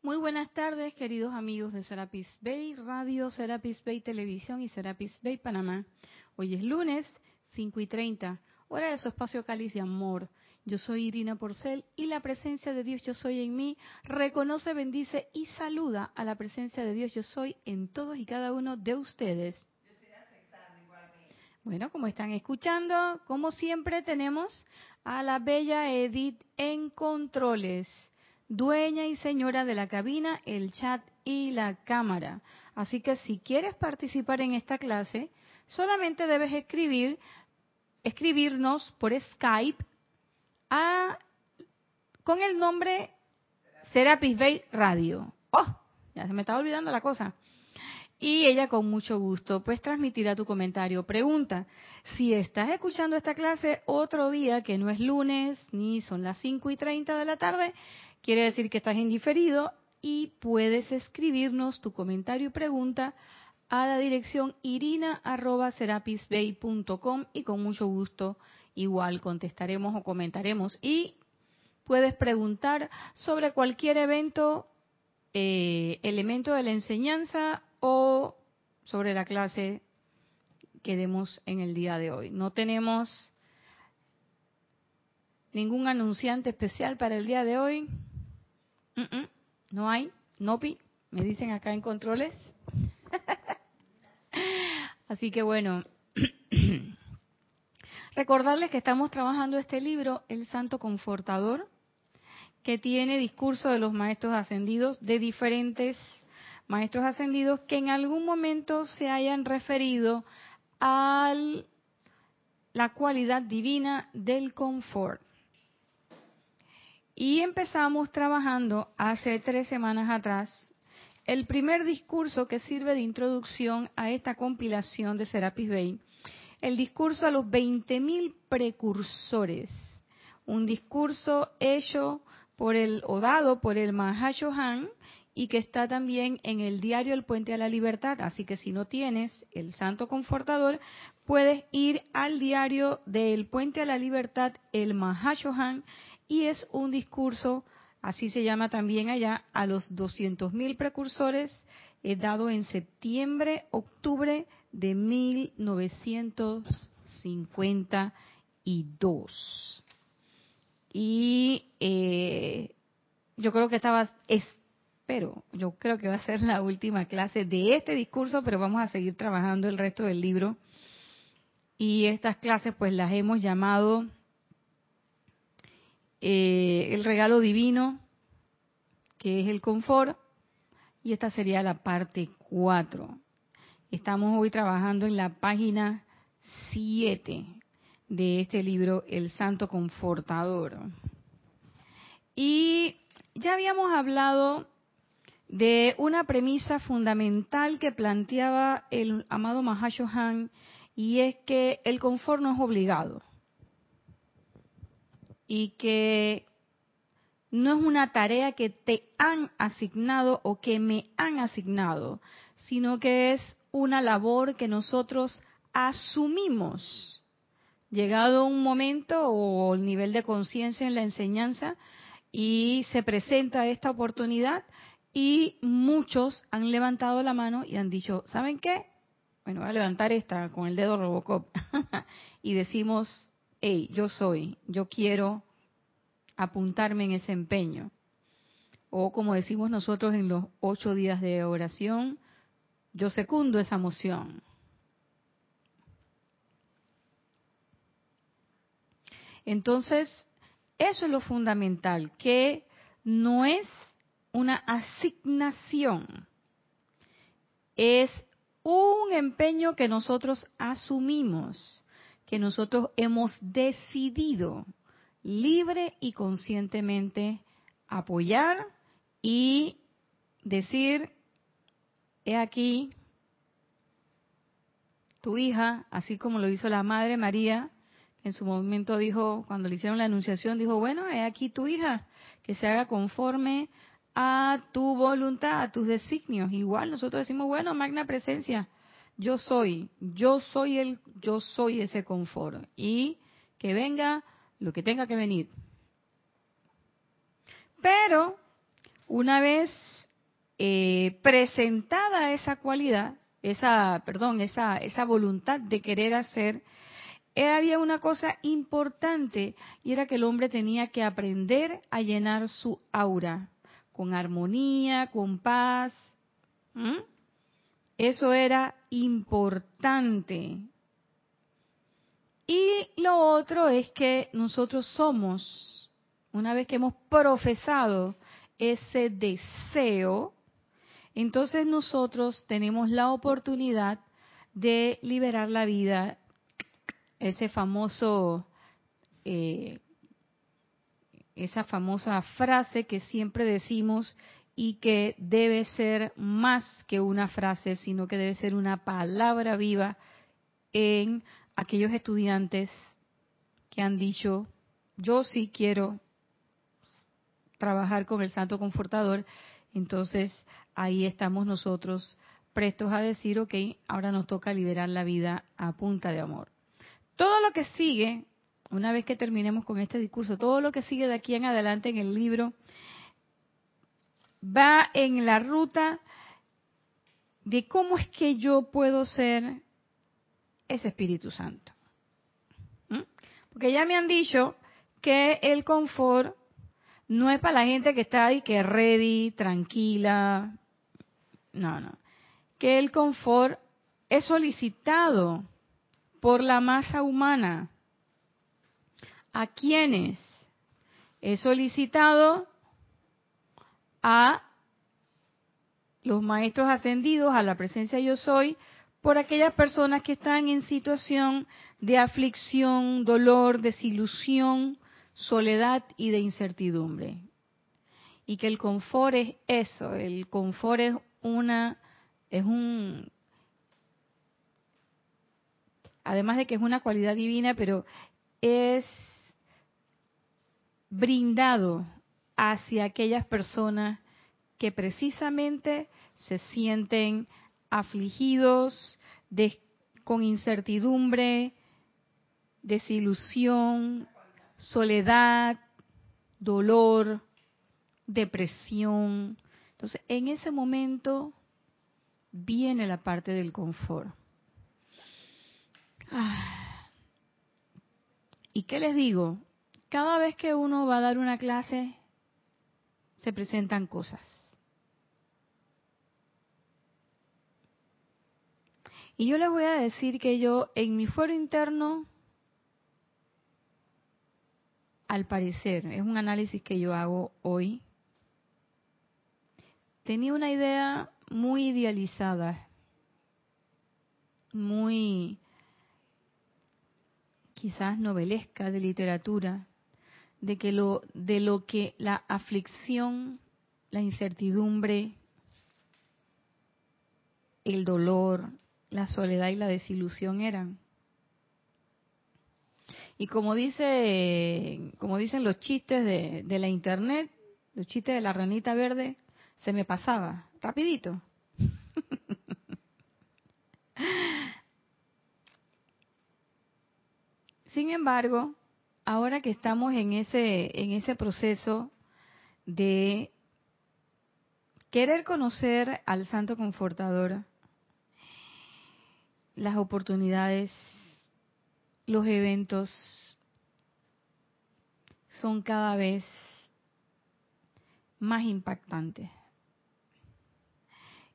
Muy buenas tardes, queridos amigos de Serapis Bay Radio, Serapis Bay Televisión y Serapis Bay Panamá. Hoy es lunes, 5 y 30, hora de su espacio cáliz de amor. Yo soy Irina Porcel y la presencia de Dios Yo Soy en mí reconoce, bendice y saluda a la presencia de Dios Yo Soy en todos y cada uno de ustedes. Bueno, como están escuchando, como siempre tenemos a la bella Edith en controles dueña y señora de la cabina, el chat y la cámara. Así que si quieres participar en esta clase, solamente debes escribir, escribirnos por Skype a, con el nombre Serapis Bay Radio. ¡Oh! Ya se me estaba olvidando la cosa. Y ella con mucho gusto pues transmitirá tu comentario. Pregunta, si estás escuchando esta clase otro día que no es lunes ni son las 5 y 30 de la tarde, Quiere decir que estás indiferido y puedes escribirnos tu comentario y pregunta a la dirección irina.serapisbay.com y con mucho gusto igual contestaremos o comentaremos. Y puedes preguntar sobre cualquier evento, eh, elemento de la enseñanza o sobre la clase que demos en el día de hoy. No tenemos ningún anunciante especial para el día de hoy no hay, no pi, me dicen acá en controles. Así que bueno, recordarles que estamos trabajando este libro, El Santo Confortador, que tiene discurso de los maestros ascendidos, de diferentes maestros ascendidos que en algún momento se hayan referido a la cualidad divina del confort. Y empezamos trabajando hace tres semanas atrás el primer discurso que sirve de introducción a esta compilación de Serapis Bay, el discurso a los 20.000 precursores, un discurso hecho por el o dado por el Mahashohan y que está también en el diario El Puente a la Libertad. Así que si no tienes el Santo Confortador, puedes ir al diario del Puente a la Libertad, el Mahashohan, y es un discurso, así se llama también allá, a los 200.000 precursores, eh, dado en septiembre, octubre de 1952. Y eh, yo creo que estaba, espero, yo creo que va a ser la última clase de este discurso, pero vamos a seguir trabajando el resto del libro. Y estas clases pues las hemos llamado eh, el regalo divino, que es el confort, y esta sería la parte 4. Estamos hoy trabajando en la página 7 de este libro, El Santo Confortador. Y ya habíamos hablado de una premisa fundamental que planteaba el amado Mahashohan y es que el confort no es obligado y que no es una tarea que te han asignado o que me han asignado, sino que es una labor que nosotros asumimos. Llegado un momento o el nivel de conciencia en la enseñanza y se presenta esta oportunidad y muchos han levantado la mano y han dicho, ¿saben qué? Bueno, voy a levantar esta con el dedo Robocop y decimos, hey, yo soy, yo quiero apuntarme en ese empeño. O como decimos nosotros en los ocho días de oración, yo secundo esa moción. Entonces, eso es lo fundamental, que no es una asignación, es un empeño que nosotros asumimos que nosotros hemos decidido libre y conscientemente apoyar y decir, he aquí tu hija, así como lo hizo la Madre María, en su momento dijo, cuando le hicieron la anunciación, dijo, bueno, he aquí tu hija, que se haga conforme a tu voluntad, a tus designios. Igual nosotros decimos, bueno, magna presencia, yo soy, yo soy el, yo soy ese confort. Y que venga lo que tenga que venir. Pero, una vez eh, presentada esa cualidad, esa, perdón, esa, esa voluntad de querer hacer, había una cosa importante y era que el hombre tenía que aprender a llenar su aura con armonía, con paz. Eso era importante. Y lo otro es que nosotros somos, una vez que hemos profesado ese deseo, entonces nosotros tenemos la oportunidad de liberar la vida, ese famoso, eh, esa famosa frase que siempre decimos y que debe ser más que una frase, sino que debe ser una palabra viva en aquellos estudiantes que han dicho, yo sí quiero trabajar con el Santo Confortador, entonces ahí estamos nosotros prestos a decir, ok, ahora nos toca liberar la vida a punta de amor. Todo lo que sigue, una vez que terminemos con este discurso, todo lo que sigue de aquí en adelante en el libro va en la ruta de cómo es que yo puedo ser ese Espíritu Santo. ¿Mm? Porque ya me han dicho que el confort no es para la gente que está ahí, que ready, tranquila. No, no. Que el confort es solicitado por la masa humana. ¿A quiénes? Es solicitado a los maestros ascendidos, a la presencia yo soy, por aquellas personas que están en situación de aflicción, dolor, desilusión, soledad y de incertidumbre. Y que el confort es eso, el confort es una, es un, además de que es una cualidad divina, pero es brindado hacia aquellas personas que precisamente se sienten afligidos, con incertidumbre, desilusión, soledad, dolor, depresión. Entonces, en ese momento viene la parte del confort. Ah. ¿Y qué les digo? Cada vez que uno va a dar una clase, se presentan cosas. Y yo les voy a decir que yo en mi fuero interno, al parecer, es un análisis que yo hago hoy, tenía una idea muy idealizada, muy quizás novelesca de literatura, de que lo de lo que la aflicción, la incertidumbre, el dolor, la soledad y la desilusión eran. Y como dice, como dicen los chistes de, de la internet, los chistes de la ranita verde, se me pasaba, rapidito. Sin embargo, ahora que estamos en ese, en ese proceso de querer conocer al Santo Confortador, las oportunidades, los eventos son cada vez más impactantes.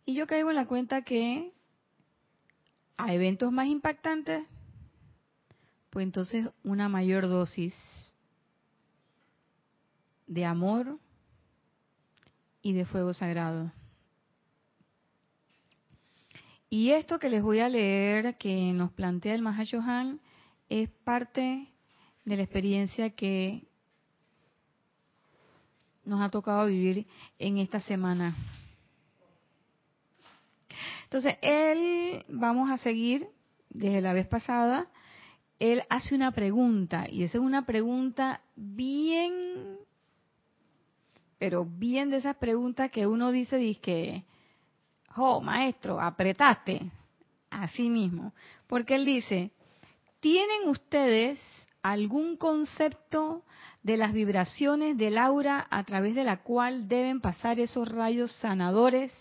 Y yo caigo en la cuenta que a eventos más impactantes pues entonces una mayor dosis de amor y de fuego sagrado. Y esto que les voy a leer, que nos plantea el Mahashohan, es parte de la experiencia que nos ha tocado vivir en esta semana. Entonces, él, vamos a seguir desde la vez pasada, él hace una pregunta, y esa es una pregunta bien, pero bien de esas preguntas que uno dice, dice oh, maestro, apretaste, así mismo, porque él dice, ¿tienen ustedes algún concepto de las vibraciones del aura a través de la cual deben pasar esos rayos sanadores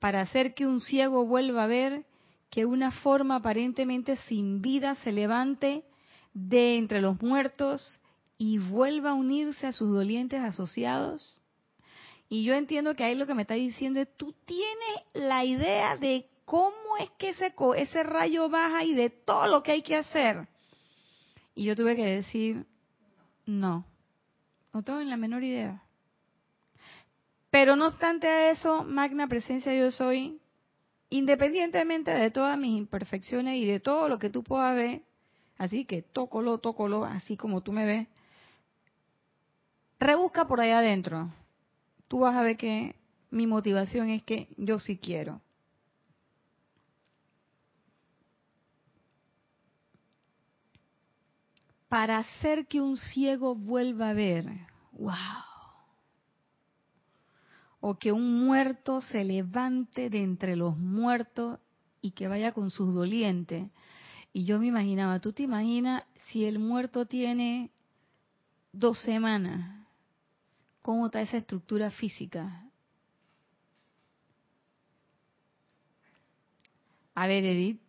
para hacer que un ciego vuelva a ver que una forma aparentemente sin vida se levante de entre los muertos y vuelva a unirse a sus dolientes asociados? Y yo entiendo que ahí lo que me está diciendo es, tú tienes la idea de cómo es que ese, ese rayo baja y de todo lo que hay que hacer. Y yo tuve que decir, no, no tengo la menor idea. Pero no obstante a eso, magna presencia yo soy, independientemente de todas mis imperfecciones y de todo lo que tú puedas ver, así que tócolo, tócolo, así como tú me ves, rebusca por allá adentro. Tú vas a ver que mi motivación es que yo sí quiero. Para hacer que un ciego vuelva a ver. ¡Wow! O que un muerto se levante de entre los muertos y que vaya con sus dolientes. Y yo me imaginaba, ¿tú te imaginas si el muerto tiene dos semanas? ¿Cómo está esa estructura física? A ver, Edith.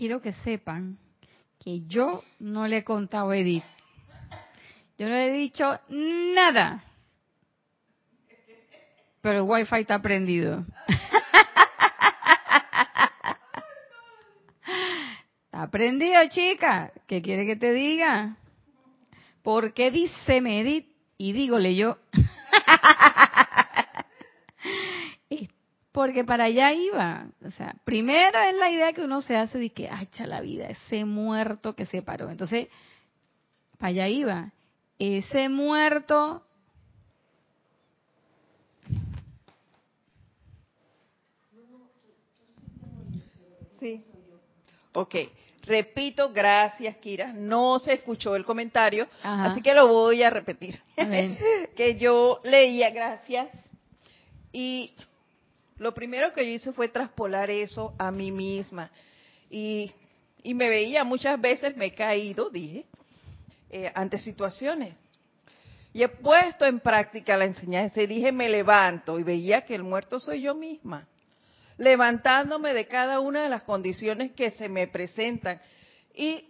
Quiero que sepan que yo no le he contado a Edith. Yo no le he dicho nada. Pero el wifi está prendido. Está prendido, chica. ¿Qué quiere que te diga? ¿Por qué dice Edith? Y dígole yo. porque para allá iba. O sea, primero es la idea que uno se hace de que, ay, la vida, ese muerto que se paró. Entonces, para allá iba. Ese muerto. Sí. Ok. Repito, gracias, Kira. No se escuchó el comentario, así que lo voy a repetir. que yo leía, gracias. Y lo primero que yo hice fue traspolar eso a mí misma. Y, me veía muchas veces, me he caído, dije, eh, ante situaciones. Y he puesto en práctica la enseñanza y dije, me levanto. Y veía que el muerto soy yo misma. Levantándome de cada una de las condiciones que se me presentan. Y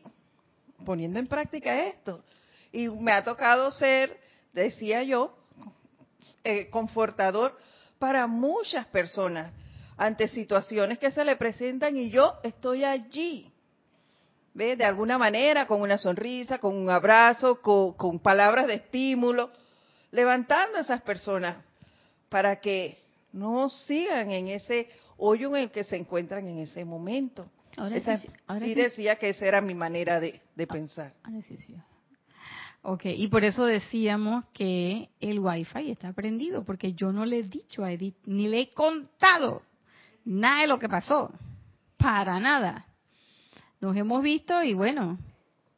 poniendo en práctica esto. Y me ha tocado ser, decía yo, eh, confortador para muchas personas ante situaciones que se le presentan y yo estoy allí. ¿Ve? De alguna manera, con una sonrisa, con un abrazo, con, palabras de estímulo, levantando a esas personas para que no sigan en ese hoyo en el que se encuentran en ese momento. y decía que esa era mi manera de, de ah, pensar. Ok, y por eso decíamos que el Wi-Fi está prendido, porque yo no le he dicho a Edith, ni le he contado nada de lo que pasó, para nada. Nos hemos visto y bueno,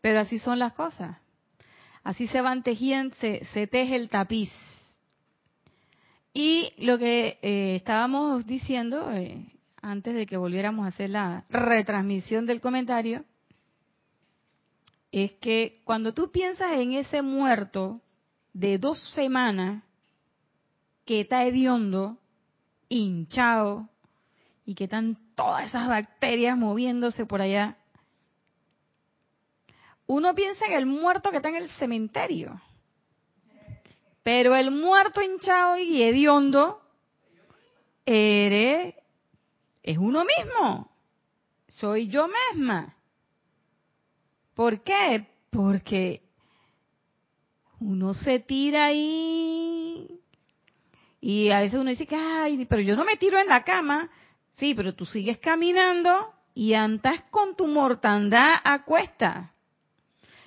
pero así son las cosas. Así se van tejiendo, se, teje el tapiz. Y lo que eh, estábamos diciendo eh, antes de que volviéramos a hacer la retransmisión del comentario, es que cuando tú piensas en ese muerto de dos semanas que está hediondo, hinchado, y que están todas esas bacterias moviéndose por allá. Uno piensa en el muerto que está en el cementerio. Pero el muerto hinchado y hediondo eres, es uno mismo. Soy yo misma. ¿Por qué? Porque uno se tira ahí y a veces uno dice que, ay, pero yo no me tiro en la cama. Sí, pero tú sigues caminando y andas con tu mortandad a cuesta.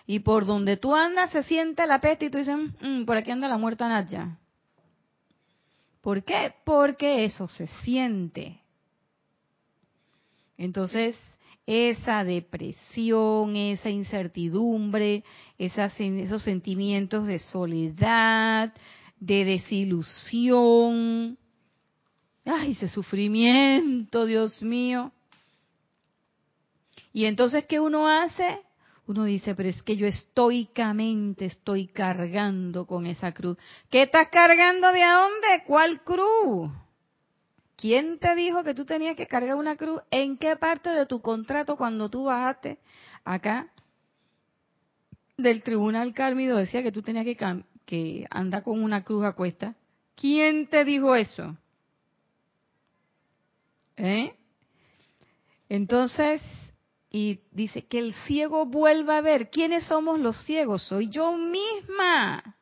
Y por donde tú andas se siente la peste y tú dices, mm, por aquí anda la muerta Nadia. ¿Por qué? Porque eso se siente. Entonces, esa depresión, esa incertidumbre, esos sentimientos de soledad, de desilusión, ay, ese sufrimiento, Dios mío. Y entonces, ¿qué uno hace? Uno dice, pero es que yo estoicamente estoy cargando con esa cruz. ¿Qué estás cargando de a dónde? ¿Cuál cruz? ¿Quién te dijo que tú tenías que cargar una cruz? ¿En qué parte de tu contrato cuando tú bajaste acá del tribunal Cármido decía que tú tenías que, que andar con una cruz a cuesta? ¿Quién te dijo eso? ¿Eh? Entonces, y dice que el ciego vuelva a ver. ¿Quiénes somos los ciegos? Soy yo misma.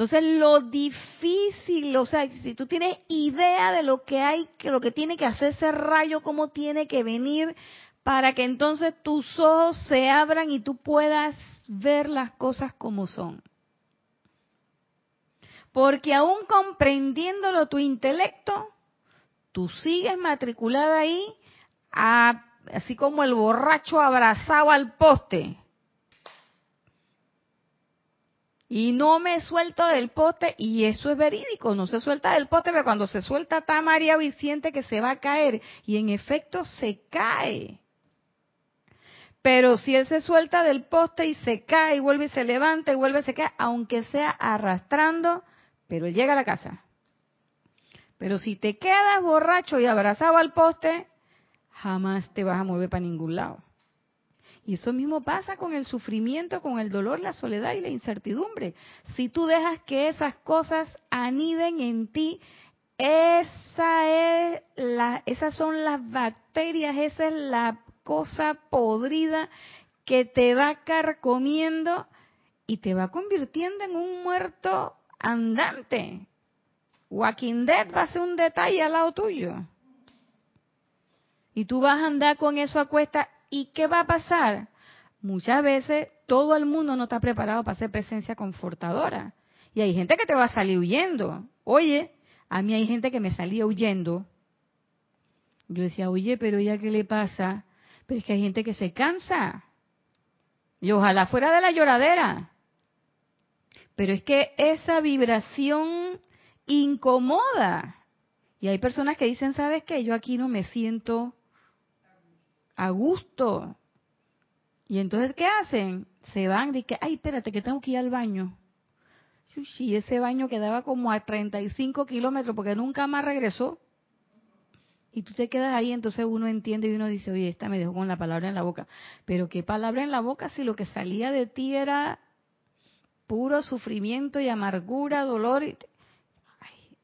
Entonces lo difícil, o sea, si tú tienes idea de lo que hay, que lo que tiene que hacer ese rayo, cómo tiene que venir, para que entonces tus ojos se abran y tú puedas ver las cosas como son. Porque aún comprendiéndolo tu intelecto, tú sigues matriculada ahí, así como el borracho abrazado al poste, y no me suelto del poste, y eso es verídico, no se suelta del poste, pero cuando se suelta está mareado y siente que se va a caer, y en efecto se cae. Pero si él se suelta del poste y se cae, y vuelve y se levanta, y vuelve y se cae, aunque sea arrastrando, pero él llega a la casa. Pero si te quedas borracho y abrazado al poste, jamás te vas a mover para ningún lado. Y eso mismo pasa con el sufrimiento, con el dolor, la soledad y la incertidumbre. Si tú dejas que esas cosas aniden en ti, esa es esas son las bacterias, esa es la cosa podrida que te va carcomiendo y te va convirtiendo en un muerto andante. Walking Dead va a ser un detalle al lado tuyo. Y tú vas a andar con eso a cuesta ¿Y qué va a pasar? Muchas veces todo el mundo no está preparado para ser presencia confortadora. Y hay gente que te va a salir huyendo. Oye, a mí hay gente que me salía huyendo. Yo decía, oye, pero ¿ya qué le pasa? Pero es que hay gente que se cansa. Y ojalá fuera de la lloradera. Pero es que esa vibración incomoda. Y hay personas que dicen, ¿sabes qué? Yo aquí no me siento a gusto. Y entonces, ¿qué hacen? Se van de que, ay, espérate, que tengo que ir al baño. Y ese baño quedaba como a 35 kilómetros porque nunca más regresó. Y tú te quedas ahí, entonces uno entiende y uno dice, oye, esta me dejó con la palabra en la boca. Pero qué palabra en la boca si lo que salía de ti era puro sufrimiento y amargura, dolor.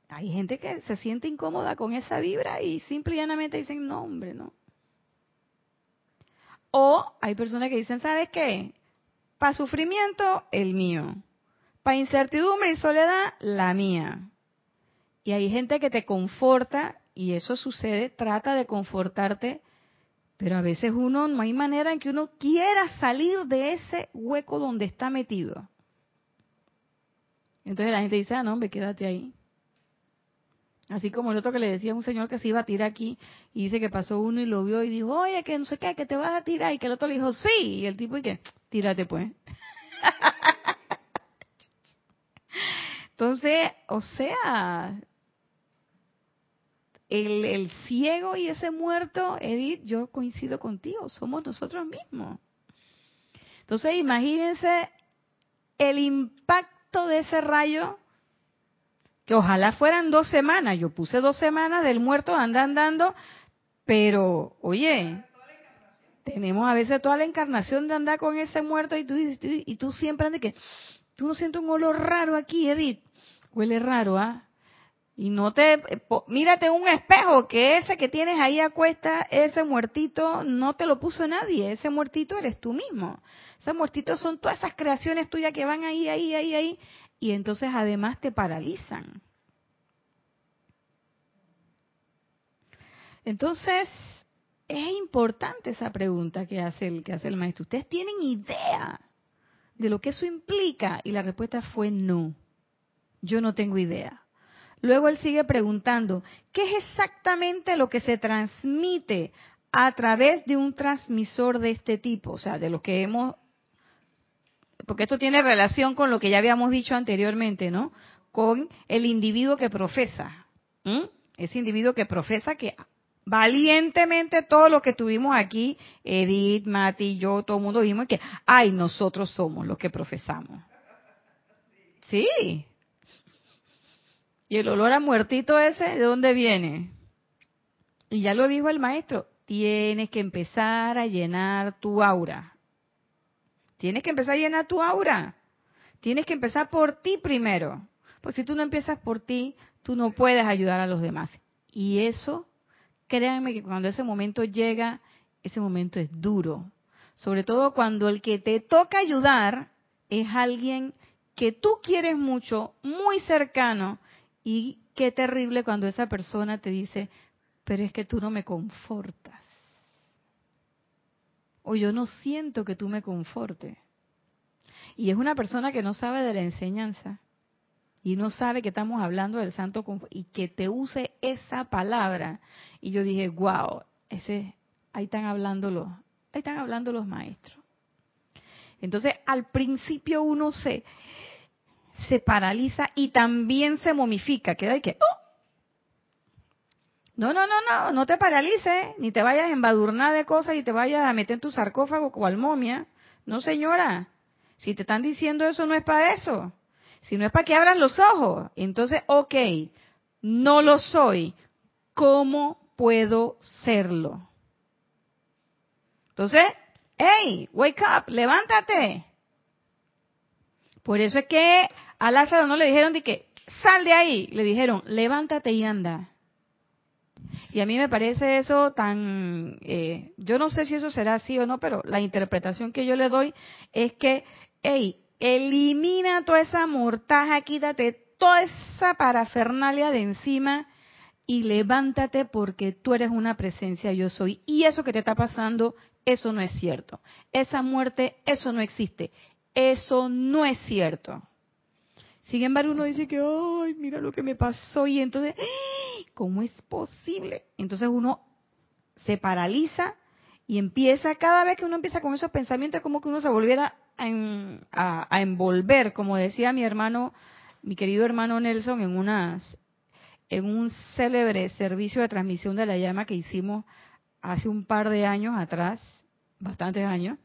hay gente que se siente incómoda con esa vibra y simple y llanamente dicen, no, hombre, no. O hay personas que dicen, ¿sabes qué? Para sufrimiento, el mío. Para incertidumbre y soledad, la mía. Y hay gente que te conforta, y eso sucede, trata de confortarte, pero a veces uno no hay manera en que uno quiera salir de ese hueco donde está metido. Entonces la gente dice, ah, no, hombre, quédate ahí. Así como el otro que le decía a un señor que se iba a tirar aquí y dice que pasó uno y lo vio y dijo, oye, que no sé qué, que te vas a tirar. Y que el otro le dijo, sí. Y el tipo, y que, tírate pues. Entonces, o sea, el, el ciego y ese muerto, Edith, yo coincido contigo, somos nosotros mismos. Entonces, imagínense el impacto de ese rayo, que ojalá fueran dos semanas, yo puse dos semanas del muerto andando, andando, pero oye, tenemos a veces toda la encarnación de andar con ese muerto y tú, y tú siempre andas que, tú no sientes un olor raro aquí, Edith, huele raro, ¿ah? Y no te, eh, mírate un espejo, que ese que tienes ahí a cuesta, ese muertito, no te lo puso nadie, ese muertito eres tú mismo. Esos muertitos son todas esas creaciones tuyas que van ahí, ahí, ahí, ahí, y entonces además te paralizan. Entonces, es importante esa pregunta que hace el, que hace el maestro. ¿Ustedes tienen idea de lo que eso implica? Y la respuesta fue no. Yo no tengo idea. Luego él sigue preguntando, ¿qué es exactamente lo que se transmite a través de un transmisor de este tipo? O sea, de lo que hemos... Porque esto tiene relación con lo que ya habíamos dicho anteriormente, ¿no? Con el individuo que profesa. Ese individuo que profesa que valientemente todo lo que tuvimos aquí, Edith, Mati, yo, todo el mundo vimos que, ay, nosotros somos los que profesamos. Sí, y el olor a muertito ese, ¿de dónde viene? Y ya lo dijo el maestro, tienes que empezar a llenar tu aura. Tienes que empezar a llenar tu aura. Tienes que empezar por ti primero. Porque si tú no empiezas por ti, tú no puedes ayudar a los demás. Y eso, créanme que cuando ese momento llega, ese momento es duro. Sobre todo cuando el que te toca ayudar es alguien que tú quieres mucho, muy cercano, y qué terrible cuando esa persona te dice, pero es que tú no me confortas. O yo no siento que tú me confortes. Y es una persona que no sabe de la enseñanza y no sabe que estamos hablando del santo y que te use esa palabra. Y yo dije, wow, ese, ahí están hablando los, ahí están hablando los maestros. Entonces, al principio uno se, se paraliza y también se momifica. Queda hay que, ¡oh! No, no, no, no, no te paralices, ni te vayas a embadurnar de cosas y te vayas a meter en tu sarcófago cual momia. No, señora, si te están diciendo eso no es para eso, si no es para que abras los ojos. Entonces, ok, no lo soy, ¿cómo puedo serlo? Entonces, hey, wake up, levántate. Por eso es que a Lázaro no le dijeron de que sal de ahí, le dijeron levántate y anda. Y a mí me parece eso tan, eh, yo no sé si eso será así o no, pero la interpretación que yo le doy es que, hey, elimina toda esa mortaja, quítate toda esa parafernalia de encima y levántate porque tú eres una presencia yo soy. Y eso que te está pasando, eso no es cierto. Esa muerte, eso no existe. Eso no es cierto. Sin embargo, uno dice que, ay, mira lo que me pasó y entonces, ¿cómo es posible? Entonces uno se paraliza y empieza, cada vez que uno empieza con esos pensamientos, como que uno se volviera a, a, envolver, como decía mi hermano, mi querido hermano Nelson, en unas, en un célebre servicio de transmisión de la llama que hicimos hace un par de años atrás, bastantes años,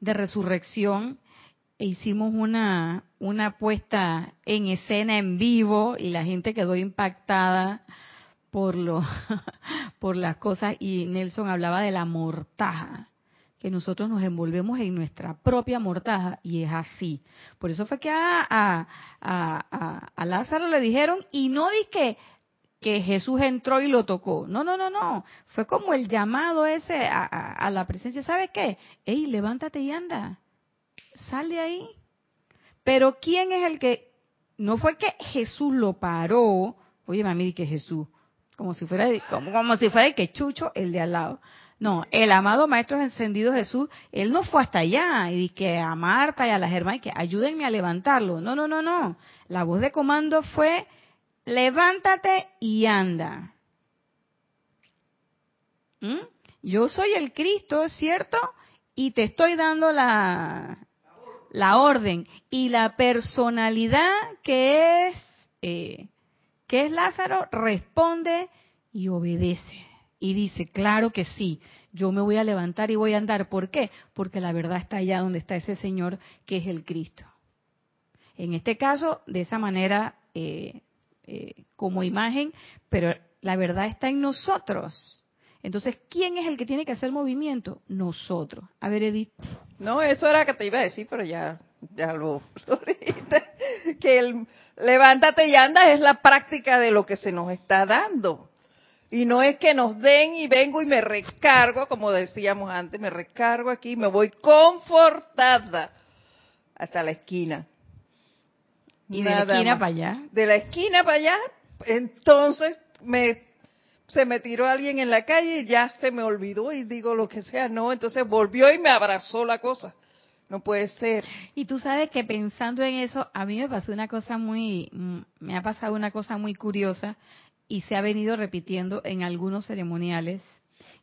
de resurrección, hicimos una, una puesta en escena en vivo y la gente quedó impactada por lo por las cosas y Nelson hablaba de la mortaja que nosotros nos envolvemos en nuestra propia mortaja y es así por eso fue que a, a, a, a Lázaro le dijeron y no di que Jesús entró y lo tocó. No, no, no, no. Fue como el llamado ese a, a, la presencia. ¿Sabe qué? Ey, levántate y anda sal de ahí. Pero ¿quién es el que, no fue que Jesús lo paró, oye mami, que Jesús, como si fuera, como, como si fuera el que chucho el de al lado. No, el amado Maestro Encendido Jesús, él no fue hasta allá y que a Marta y a las hermanas que ayúdenme a levantarlo. No, no, no, no. La voz de comando fue, levántate y anda. ¿Mm? Yo soy el Cristo, ¿cierto? Y te estoy dando la, la orden y la personalidad que es eh, que es Lázaro responde y obedece y dice claro que sí yo me voy a levantar y voy a andar ¿por qué? porque la verdad está allá donde está ese Señor que es el Cristo En este caso, de esa manera, eh, eh, como imagen, pero la verdad está en nosotros. Entonces, ¿quién es el que tiene que hacer el movimiento? Nosotros. A ver, Edith. No, eso era que te iba a decir, pero ya, ya lo, lo dijiste. Que el levántate y anda es la práctica de lo que se nos está dando. Y no es que nos den y vengo y me recargo, como decíamos antes, me recargo aquí, y me voy confortada hasta la esquina. Y de la esquina para allá. De la esquina para allá, entonces me se me tiró alguien en la calle y ya se me olvidó y digo lo que sea, no, entonces volvió y me abrazó la cosa. No puede ser. Y tú sabes que pensando en eso, a mí me pasó una cosa muy, mm, me ha pasado una cosa muy curiosa y se ha venido repitiendo en algunos ceremoniales.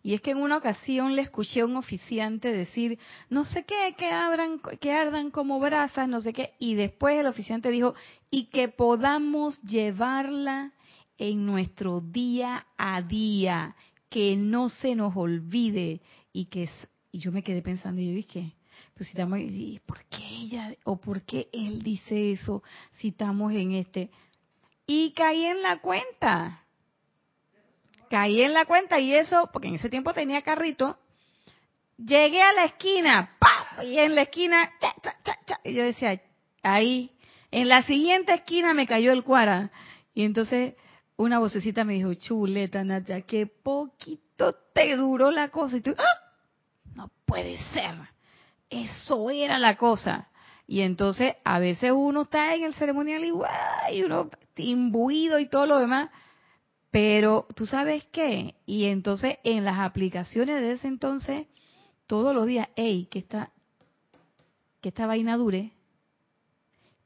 Y es que en una ocasión le escuché a un oficiante decir, no sé qué, que, abran, que ardan como brasas, no sé qué. Y después el oficiante dijo, y que podamos llevarla en nuestro día a día, que no se nos olvide. Y que y yo me quedé pensando, y yo dije, pues si estamos, ¿por qué ella o por qué él dice eso si estamos en este? y caí en la cuenta. Caí en la cuenta y eso, porque en ese tiempo tenía carrito, llegué a la esquina, ¡pam! y en la esquina, y yo decía, ahí, en la siguiente esquina me cayó el cuara. Y entonces una vocecita me dijo, chuleta, Natia, qué poquito te duró la cosa. Y tú, ¡Ah! no puede ser. Eso era la cosa. Y entonces a veces uno está en el ceremonial y, y uno imbuido y todo lo demás. Pero tú sabes qué, y entonces en las aplicaciones de ese entonces, todos los días, hey, que esta, que esta vaina dure,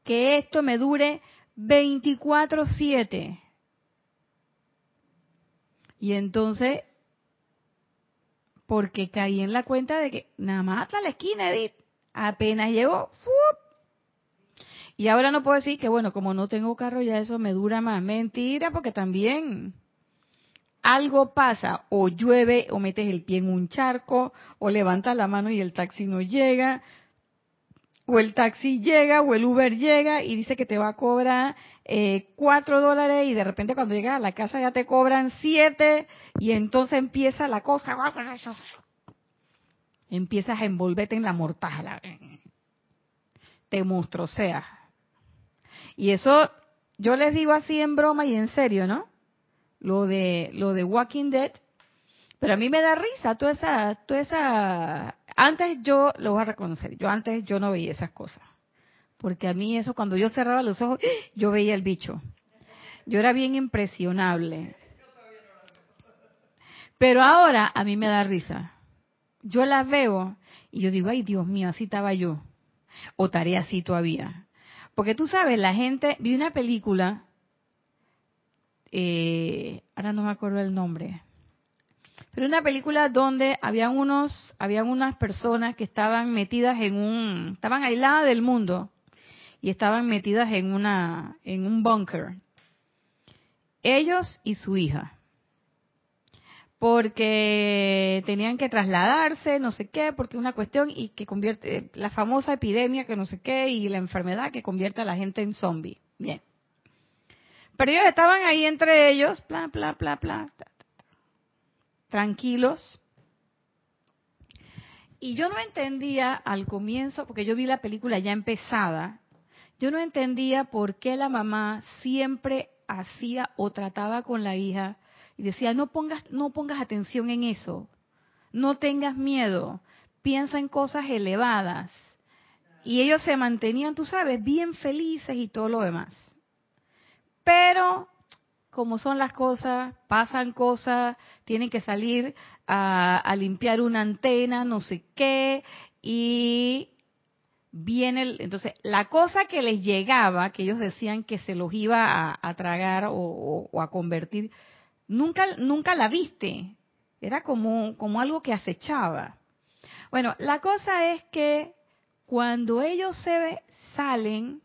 que esto me dure 24/7. Y entonces, porque caí en la cuenta de que nada más hasta la esquina, Edith, apenas llegó, y ahora no puedo decir que, bueno, como no tengo carro, ya eso me dura más. Mentira, porque también algo pasa, o llueve, o metes el pie en un charco, o levantas la mano y el taxi no llega, o el taxi llega, o el Uber llega y dice que te va a cobrar eh, cuatro dólares y de repente cuando llegas a la casa ya te cobran siete y entonces empieza la cosa, empiezas a envolverte en la mortaja, te monstruoseas. Y eso yo les digo así en broma y en serio, ¿no? Lo de lo de Walking Dead, pero a mí me da risa toda esa toda esa antes yo lo voy a reconocer, yo antes yo no veía esas cosas. Porque a mí eso cuando yo cerraba los ojos, yo veía el bicho. Yo era bien impresionable. Pero ahora a mí me da risa. Yo las veo y yo digo, ay Dios mío, así estaba yo. O estaría así todavía. Porque tú sabes, la gente, vi una película, eh, ahora no me acuerdo el nombre, pero una película donde habían unos, habían unas personas que estaban metidas en un, estaban aisladas del mundo y estaban metidas en una, en un bunker. Ellos y su hija porque tenían que trasladarse, no sé qué, porque una cuestión y que convierte la famosa epidemia que no sé qué y la enfermedad que convierte a la gente en zombie. Bien. Pero ellos estaban ahí entre ellos, bla, bla, bla, bla, tranquilos. Y yo no entendía al comienzo, porque yo vi la película ya empezada, yo no entendía por qué la mamá siempre hacía o trataba con la hija y decía, no pongas, no pongas atención en eso, no tengas miedo, piensa en cosas elevadas. Y ellos se mantenían, tú sabes, bien felices y todo lo demás. Pero, como son las cosas, pasan cosas, tienen que salir a, limpiar una antena, no sé qué, y viene, entonces, la cosa que les llegaba, que ellos decían que se los iba a, tragar o a convertir, nunca, nunca la viste. Era como, como algo que acechaba. Bueno, la cosa es que cuando ellos se salen,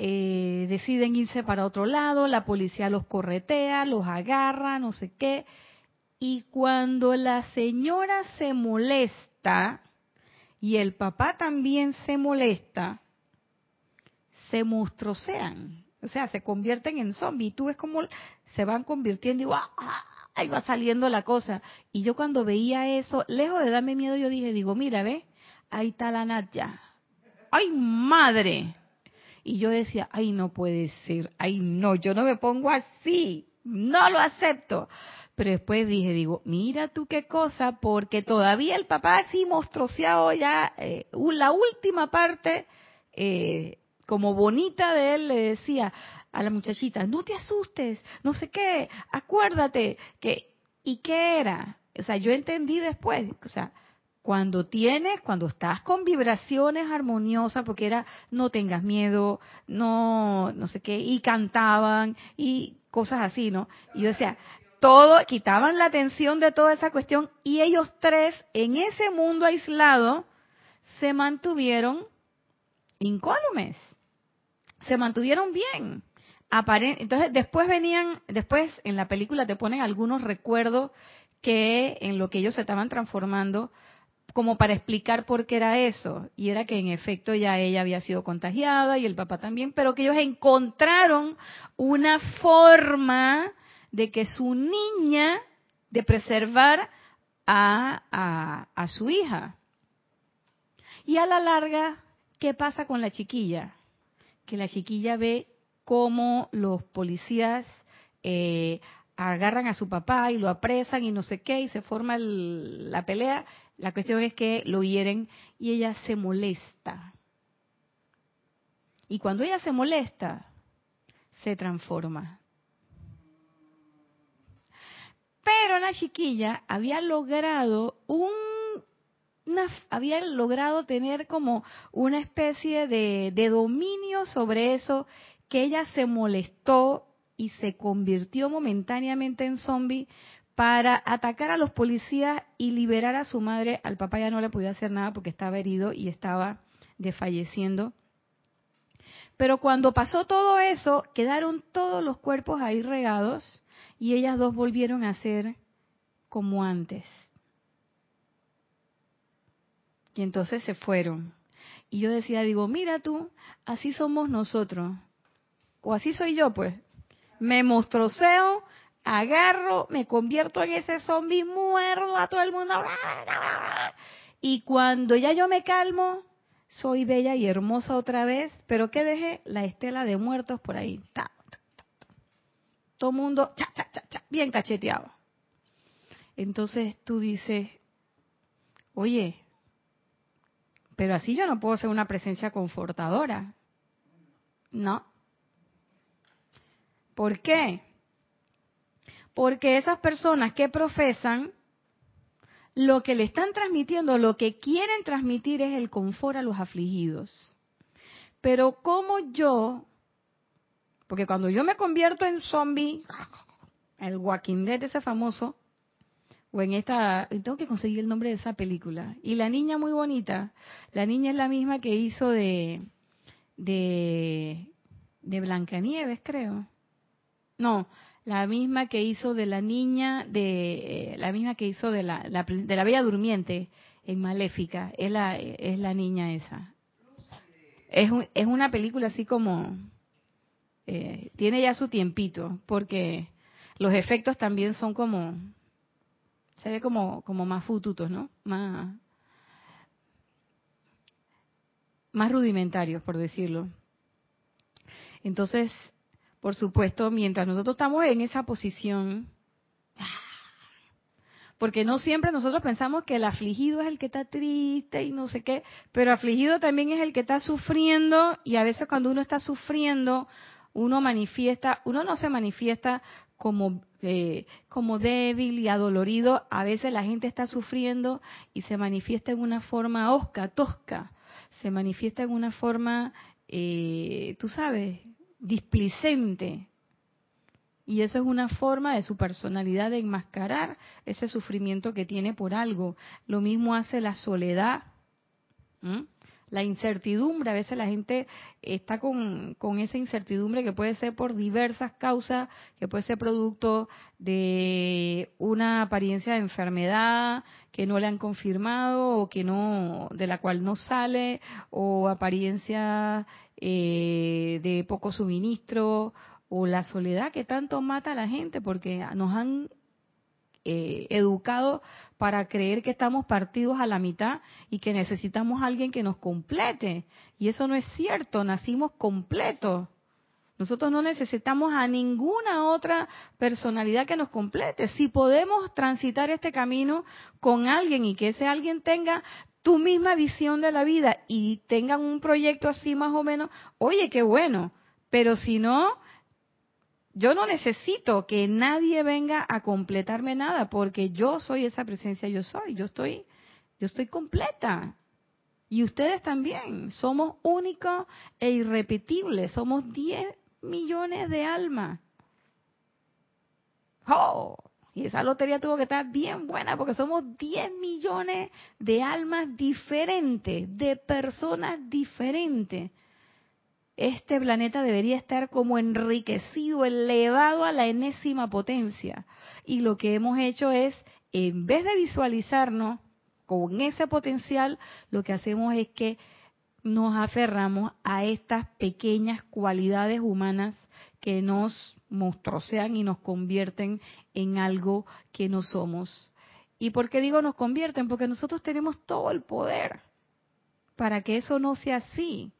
eh, deciden irse para otro lado, la policía los corretea, los agarra, no sé qué. Y cuando la señora se molesta y el papá también se molesta, se monstruosean, o sea, se convierten en zombies. Y tú ves cómo se van convirtiendo y ahí va saliendo la cosa. Y yo cuando veía eso, lejos de darme miedo, yo dije, digo, mira, ve, ahí está la Natya. ¡Ay, madre! Y yo decía, ay, no puede ser, ay, no, yo no me pongo así, no lo acepto. Pero después dije, digo, mira tú qué cosa, porque todavía el papá así monstruoseado ya, eh, la última parte, eh, como bonita de él, le decía a la muchachita, no te asustes, no sé qué, acuérdate, que, ¿y qué era? O sea, yo entendí después, o sea, cuando tienes, cuando estás con vibraciones armoniosas, porque era no tengas miedo, no, no sé qué, y cantaban y cosas así, ¿no? Y yo decía, todo, quitaban la atención de toda esa cuestión y ellos tres en ese mundo aislado se mantuvieron incólumes, se mantuvieron bien. Entonces después venían, después en la película te ponen algunos recuerdos que en lo que ellos se estaban transformando como para explicar por qué era eso. Y era que en efecto ya ella había sido contagiada y el papá también, pero que ellos encontraron una forma de que su niña, de preservar a, a, su hija. Y a la larga, ¿qué pasa con la chiquilla? Que la chiquilla ve cómo los policías eh, agarran a su papá y lo apresan y no sé qué, y se forma la pelea. La cuestión es que lo hieren y ella se molesta. Y cuando ella se molesta, se transforma. Pero la chiquilla había logrado un había logrado tener como una especie de, de dominio sobre eso que ella se molestó y se convirtió momentáneamente en zombie para atacar a los policías y liberar a su madre. Al papá ya no le podía hacer nada porque estaba herido y estaba desfalleciendo. Pero cuando pasó todo eso, quedaron todos los cuerpos ahí regados y ellas dos volvieron a ser como antes. Y entonces se fueron. Y yo decía, digo, mira tú, así somos nosotros. O así soy yo, pues. Me mostroseo, agarro, me convierto en ese zombie, muerdo a todo el mundo. Y cuando ya yo me calmo, soy bella y hermosa otra vez, pero que dejé la estela de muertos por ahí todo mundo cha, cha, cha, bien cacheteado. Entonces tú dices, oye, pero así yo no puedo ser una presencia confortadora. No. ¿Por qué? Porque esas personas que profesan, lo que le están transmitiendo, lo que quieren transmitir es el confort a los afligidos. Pero como yo porque cuando yo me convierto en zombie, el Walking Dead ese famoso, o en esta, tengo que conseguir el nombre de esa película. Y la niña muy bonita, la niña es la misma que hizo de, de, de Blancanieves, creo. No, la misma que hizo de la niña, de la misma que hizo de la, de la Bella Durmiente en Maléfica, es la, es la niña esa. Es, es una película así como eh, tiene ya su tiempito, porque los efectos también son como, se ve como, como más fututos, ¿no? Más, más rudimentarios, por decirlo. Entonces, por supuesto, mientras nosotros estamos en esa posición, porque no siempre nosotros pensamos que el afligido es el que está triste y no sé qué, pero afligido también es el que está sufriendo y a veces cuando uno está sufriendo uno manifiesta, uno no se manifiesta como, eh, como débil y adolorido, a veces la gente está sufriendo y se manifiesta en una forma osca, tosca, se manifiesta en una forma, eh, tú sabes, displicente. Y eso es una forma de su personalidad de enmascarar ese sufrimiento que tiene por algo. Lo mismo hace la soledad. La incertidumbre, a veces la gente está con, esa incertidumbre que puede ser por diversas causas, que puede ser producto de una apariencia de enfermedad que no le han confirmado o que no, de la cual no sale, o apariencia eh, de poco suministro, o la soledad que tanto mata a la gente porque nos han eh, educado para creer que estamos partidos a la mitad y que necesitamos a alguien que nos complete. Y eso no es cierto, nacimos completos. Nosotros no necesitamos a ninguna otra personalidad que nos complete. Si podemos transitar este camino con alguien y que ese alguien tenga tu misma visión de la vida y tengan un proyecto así más o menos, oye, qué bueno. Pero si no, yo no necesito que nadie venga a completarme nada porque yo soy esa presencia, yo soy, yo estoy, yo estoy completa. Y ustedes también, somos únicos e irrepetibles, somos 10 millones de almas. ¡Oh! Y esa lotería tuvo que estar bien buena porque somos 10 millones de almas diferentes, de personas diferentes este planeta debería estar como enriquecido, elevado a la enésima potencia. Y lo que hemos hecho es, en vez de visualizarnos con ese potencial, lo que hacemos es que nos aferramos a estas pequeñas cualidades humanas que nos monstruosean y nos convierten en algo que no somos. ¿Y por qué digo nos convierten? Porque nosotros tenemos todo el poder para que eso no sea así.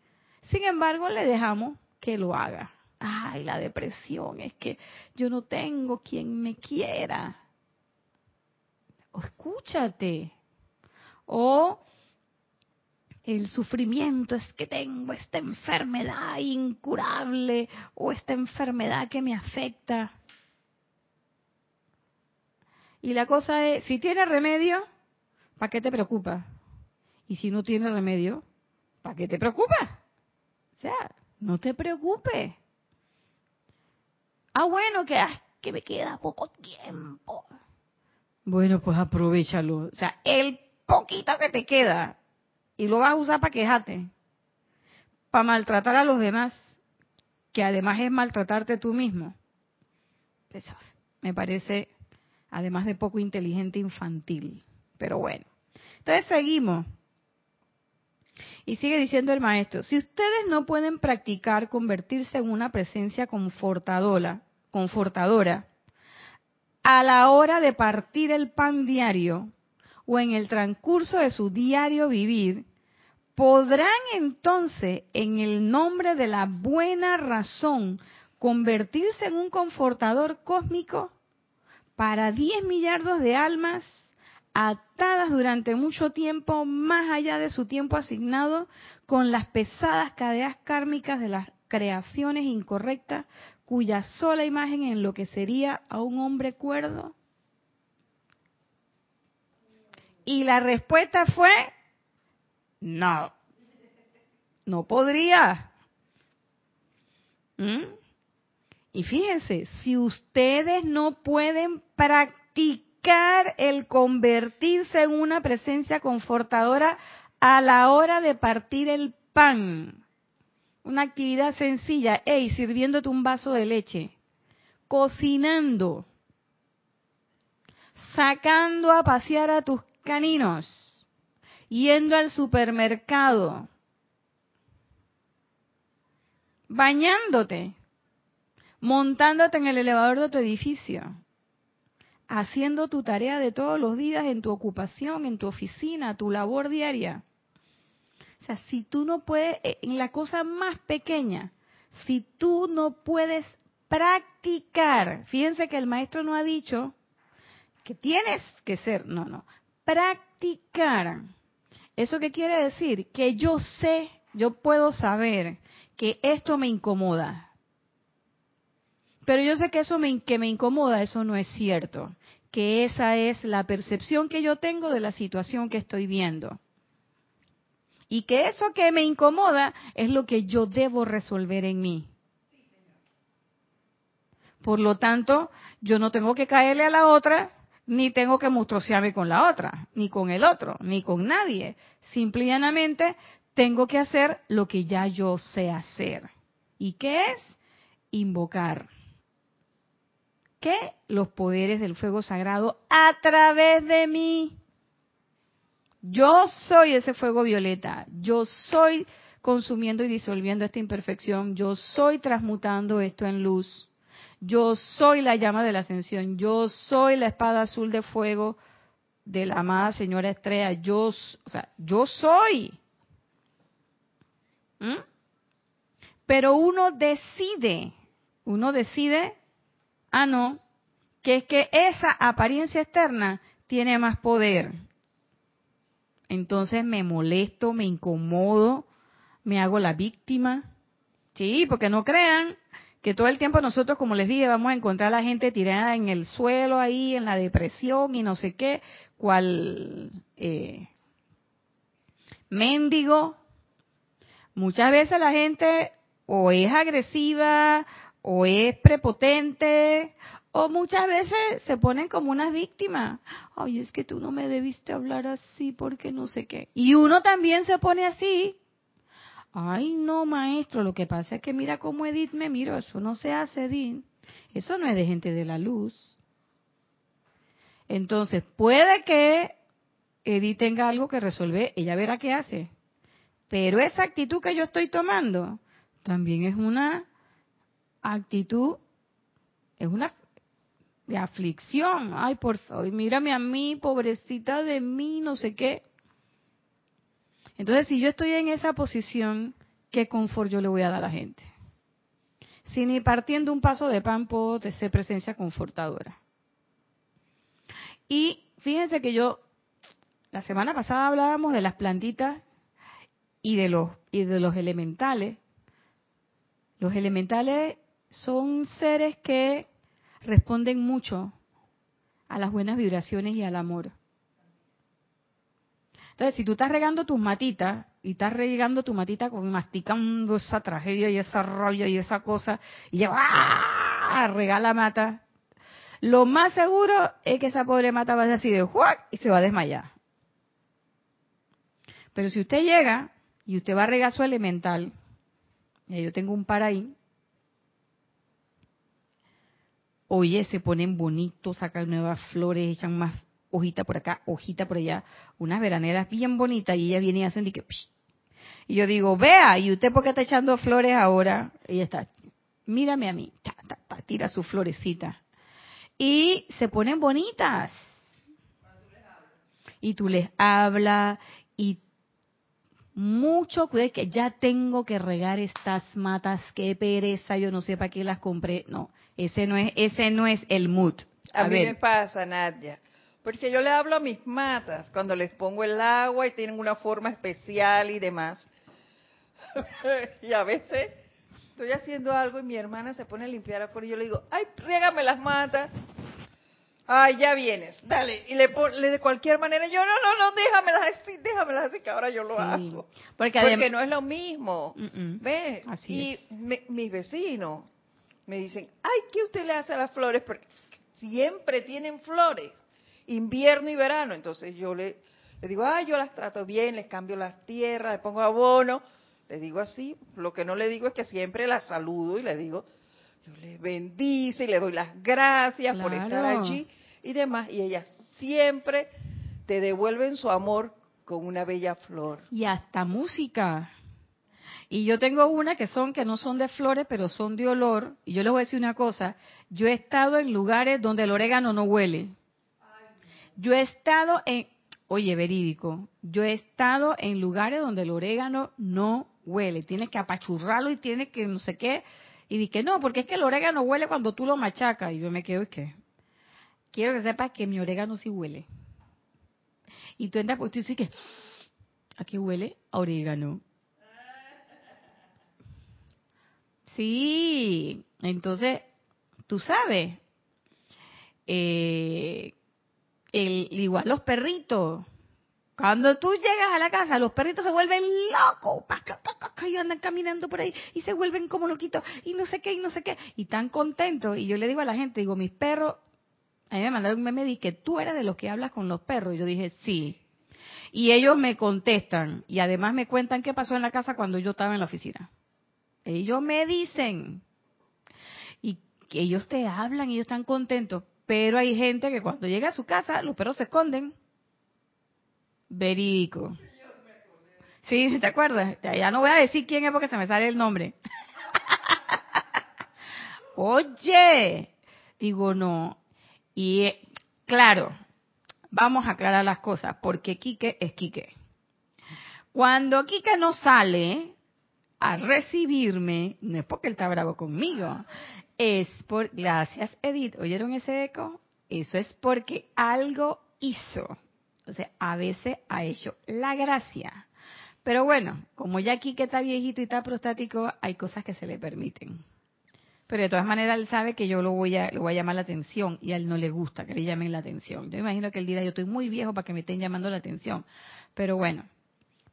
Sin embargo, le dejamos que lo haga. Ay, la depresión, es que yo no tengo quien me quiera. O escúchate. O el sufrimiento es que tengo esta enfermedad incurable o esta enfermedad que me afecta. Y la cosa es, si tiene remedio, ¿para qué te preocupa? Y si no tiene remedio, ¿para qué te preocupa? O sea, no te preocupes. Ah, bueno, que, ah, que me queda poco tiempo. Bueno, pues aprovechalo. O sea, el poquito que te queda y lo vas a usar para quejarte, para maltratar a los demás, que además es maltratarte tú mismo. Eso me parece, además de poco inteligente, infantil. Pero bueno. Entonces seguimos. Y sigue diciendo el maestro, si ustedes no pueden practicar convertirse en una presencia confortadora, a la hora de partir el pan diario o en el transcurso de su diario vivir, podrán entonces, en el nombre de la buena razón, convertirse en un confortador cósmico para 10 millardos de almas atadas durante mucho tiempo, más allá de su tiempo asignado, con las pesadas cadenas kármicas de las creaciones incorrectas, cuya sola imagen enloquecería a un hombre cuerdo? Y la respuesta fue, no, no podría. ¿Mm? Y fíjense, si ustedes no pueden practicar, el convertirse en una presencia confortadora a la hora de partir el pan. Una actividad sencilla, hey, sirviéndote un vaso de leche, cocinando, sacando a pasear a tus caninos, yendo al supermercado, bañándote, montándote en el elevador de tu edificio, haciendo tu tarea de todos los días en tu ocupación, en tu oficina, tu labor diaria. O sea, si tú no puedes, eh, en la cosa más pequeña, si tú no puedes practicar, fíjense que el maestro no ha dicho que tienes que ser, no, no, practicar. ¿Eso qué quiere decir? Que yo sé, yo puedo saber que esto me incomoda, pero yo sé que eso me, que me incomoda, eso no es cierto. Que esa es la percepción que yo tengo de la situación que estoy viendo. Y que eso que me incomoda es lo que yo debo resolver en mí. Por lo tanto, yo no tengo que caerle a la otra, ni tengo que monstruosearme con la otra, ni con el otro, ni con nadie. Simplemente tengo que hacer lo que ya yo sé hacer. ¿Y qué es? Invocar. ¿Qué? Los poderes del fuego sagrado a través de mí. Yo soy ese fuego violeta. Yo soy consumiendo y disolviendo esta imperfección. Yo soy transmutando esto en luz. Yo soy la llama de la ascensión. Yo soy la espada azul de fuego de la amada señora Estrella. Yo, o sea, yo soy. ¿Mm? Pero uno decide, uno decide, ah, no, que es que esa apariencia externa tiene más poder. Entonces me molesto, me incomodo, me hago la víctima. Sí, porque no crean que todo el tiempo nosotros, como les dije, vamos a encontrar a la gente tirada en el suelo ahí, en la depresión y no sé qué, cual eh, mendigo. Muchas veces la gente o es agresiva o es prepotente o muchas veces se ponen como unas víctimas. Ay, es que tú no me debiste hablar así porque no sé qué. Y uno también se pone así. Ay, no, maestro, lo que pasa es que mira cómo Edith me miro. Eso no se hace, Edith. Eso no es de gente de la luz. Entonces, puede que Edith tenga algo que resolver, ella verá qué hace. Pero esa actitud que yo estoy tomando también es una actitud, es una de aflicción. Ay, por favor, mírame a mí, pobrecita de mí, no sé qué. Entonces, si yo estoy en esa posición, ¿qué confort yo le voy a dar a la gente? Si ni partiendo un paso de pan puedo ser presencia confortadora. Y fíjense que yo, la semana pasada hablábamos de las plantitas y de los, y de los elementales. Los elementales son seres que responden mucho a las buenas vibraciones y al amor. Entonces, si tú estás regando tus matitas y estás regando tu matita con masticando esa tragedia y esa rabia y esa cosa y ya ¡ah! regala mata, lo más seguro es que esa pobre mata va a ser así de ¡juac! y se va a desmayar. Pero si usted llega y usted va a regar su elemental, y yo tengo un par ahí, oye, se ponen bonitos, sacan nuevas flores, echan más hojita por acá, hojita por allá, unas veraneras bien bonitas y ella viene y hacen y que y yo digo, vea, ¿y usted por qué está echando flores ahora? Y ella está, mírame a mí, tira su florecita. Y se ponen bonitas. Y tú les hablas y mucho cuidado que ya tengo que regar estas matas, qué pereza, yo no sé para qué las compré. No, ese no es, ese no es el mood. A, mí me pasa, Nadia. Porque yo le hablo a mis matas cuando les pongo el agua y tienen una forma especial y demás. y a veces estoy haciendo algo y mi hermana se pone a limpiar afuera y yo le digo, ay, riégame las matas. Ay, ya vienes, dale. Y le, le de cualquier manera, yo, no, no, no, déjamelas así, déjamelas así, que ahora yo lo hago. Porque, no es lo mismo. ¿Ves? y mis vecinos me dicen, ay, ¿qué usted le hace a las flores? Porque siempre tienen flores, invierno y verano. Entonces yo le, le digo, ay, yo las trato bien, les cambio las tierras, les pongo abono. Le digo así, lo que no le digo es que siempre las saludo y le digo, yo les bendice y le doy las gracias por estar allí y demás. Y ellas siempre te devuelven su amor con una bella flor. Y hasta música. Y yo tengo una que son que no son de flores, pero son de olor. Y yo les voy a decir una cosa, yo he estado en lugares donde el orégano no huele. Yo he estado en, oye, verídico, yo he estado en lugares donde el orégano no huele. Tienes que apachurrarlo y tienes que no sé qué. Y dije, no, porque es que el orégano huele cuando tú lo machacas. Y yo me quedo, es que quiero que sepas que mi orégano sí huele. Y tú entras, pues tú dices que, ¿a qué huele? A orégano. Sí, entonces, tú sabes, eh, el, igual los perritos, cuando tú llegas a la casa, los perritos se vuelven locos, y andan caminando por ahí y se vuelven como loquitos y no sé qué y no sé qué y tan contentos. Y yo le digo a la gente, digo, mis perros, a mí me mandaron un meme y que tú eres de los que hablas con los perros. Y yo dije, sí. Y ellos me contestan y además me cuentan qué pasó en la casa cuando yo estaba en la oficina. Ellos me dicen y que ellos te hablan y ellos están contentos, pero hay gente que cuando llega a su casa los perros se esconden. Verídico. Sí, ¿te acuerdas? Ya no voy a decir quién es porque se me sale el nombre. Oye, digo no. Y eh, claro, vamos a aclarar las cosas, porque Quique es Quique. Cuando Quique no sale a recibirme, no es porque él está bravo conmigo, es por, gracias Edith, ¿oyeron ese eco? Eso es porque algo hizo. O sea, a veces ha hecho la gracia. Pero bueno, como ya aquí que está viejito y está prostático, hay cosas que se le permiten. Pero de todas maneras él sabe que yo lo voy a, voy a llamar la atención y a él no le gusta que le llamen la atención. Yo imagino que él dirá, yo estoy muy viejo para que me estén llamando la atención. Pero bueno,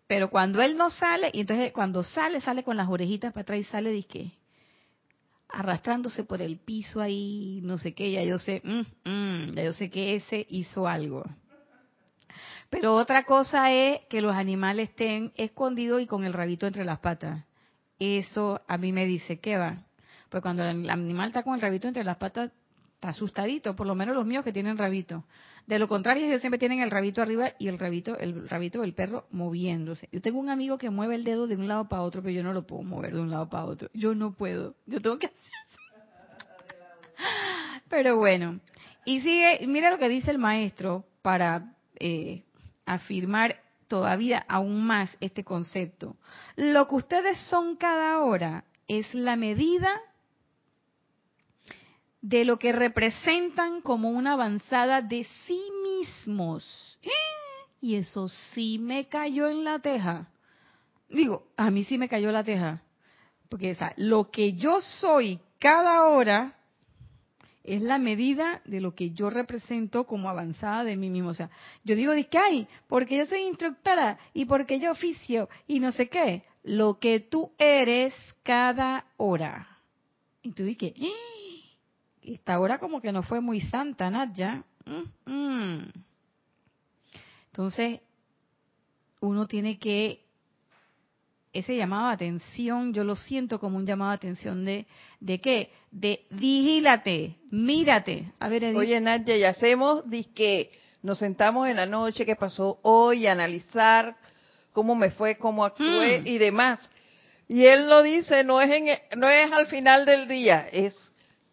pero cuando él no sale, y entonces cuando sale, sale con las orejitas para atrás y sale, disque, arrastrándose por el piso ahí, no sé qué, ya yo sé, mm, mm, ya yo sé que ese hizo algo. Pero otra cosa es que los animales estén escondidos y con el rabito entre las patas. Eso a mí me dice, ¿qué va? Pues cuando el animal está con el rabito entre las patas, está asustadito, por lo menos los míos que tienen rabito. De lo contrario, ellos siempre tienen el rabito arriba y el rabito, el rabito del perro moviéndose. Yo tengo un amigo que mueve el dedo de un lado para otro, pero yo no lo puedo mover de un lado para otro. Yo no puedo. Yo tengo que hacer Pero bueno. Y sigue, mira lo que dice el maestro para eh, afirmar todavía aún más este concepto. Lo que ustedes son cada hora es la medida de lo que representan como una avanzada de sí mismos. Y eso sí me cayó en la teja. Digo, a mí sí me cayó la teja. Porque o lo que yo soy cada hora es la medida de lo que yo represento como avanzada de mí mismo. O sea, yo digo, que ay, porque yo soy instructora y porque yo oficio y no sé qué. Lo que tú eres cada hora. Y tú dices, ¡Ah! Esta hora como que no fue muy santa, Nadia. Mm, mm. Entonces, uno tiene que ese llamado de atención, yo lo siento como un llamado de atención de, ¿de qué? De vigílate, mírate. A ver, Oye, Nadia, ya hacemos, que nos sentamos en la noche que pasó hoy a analizar cómo me fue, cómo actué hmm. y demás. Y él lo dice, no es, en, no es al final del día, es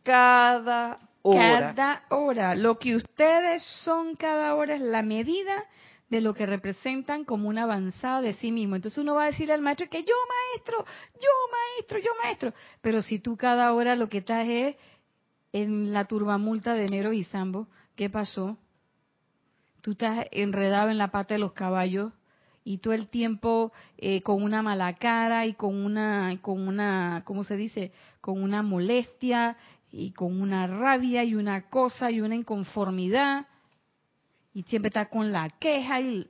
cada hora. Cada hora. Lo que ustedes son cada hora es la medida de lo que representan como una avanzada de sí mismo. Entonces uno va a decirle al maestro que yo maestro, yo maestro, yo maestro. Pero si tú cada hora lo que estás es en la turbamulta de enero y Sambo, ¿qué pasó? Tú estás enredado en la pata de los caballos y todo el tiempo eh, con una mala cara y con una, con una, ¿cómo se dice? Con una molestia y con una rabia y una cosa y una inconformidad y siempre está con la queja y,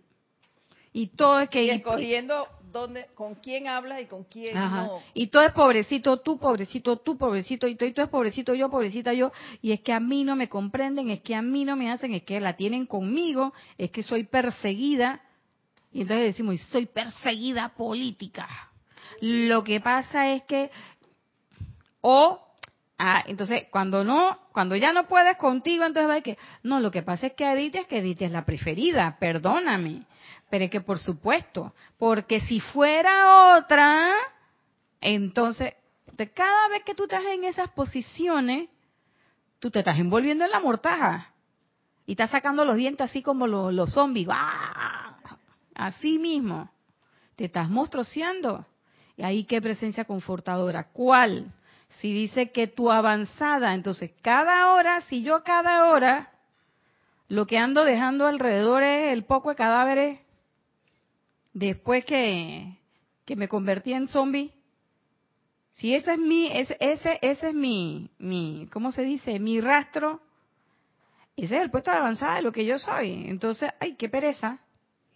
y todo es que... Y escogiendo dónde, con quién hablas y con quién no. Y todo es pobrecito, tú pobrecito, tú pobrecito, y todo, y es pobrecito, yo pobrecita, yo, y es que a mí no me comprenden, es que a mí no me hacen, es que la tienen conmigo, es que soy perseguida, y entonces decimos, soy perseguida política. Lo que pasa es que, o Ah, entonces, cuando no, cuando ya no puedes contigo, entonces va a que, no, lo que pasa es que Edith es que Edith es la preferida, perdóname. Pero es que por supuesto, porque si fuera otra, entonces, de cada vez que tú estás en esas posiciones, tú te estás envolviendo en la mortaja. Y estás sacando los dientes así como los, los zombies. Así mismo. Te estás monstruoseando. Y ahí qué presencia confortadora. ¿Cuál? Si dice que tu avanzada, entonces cada hora, si yo cada hora lo que ando dejando alrededor es el poco de cadáveres después que, que me convertí en zombie, si ese es mi, ese, ese, ese es mi, mi, ¿cómo se dice? Mi rastro, ese es el puesto de avanzada de lo que yo soy. Entonces, ay, qué pereza.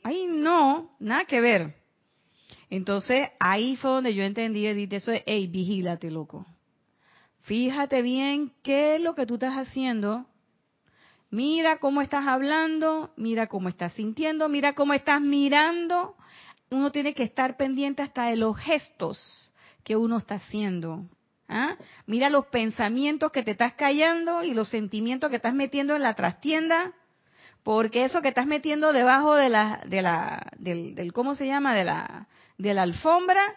Ay, no, nada que ver. Entonces, ahí fue donde yo entendí, Edith, eso de, hey, vigílate, loco. Fíjate bien qué es lo que tú estás haciendo Mira cómo estás hablando, mira cómo estás sintiendo, mira cómo estás mirando. Uno tiene que estar pendiente hasta de los gestos que uno está haciendo. ¿Ah? Mira los pensamientos que te estás callando y los sentimientos que estás metiendo en la trastienda, porque eso que estás metiendo debajo de la, de la, del, ¿cómo se llama? De la, de la alfombra,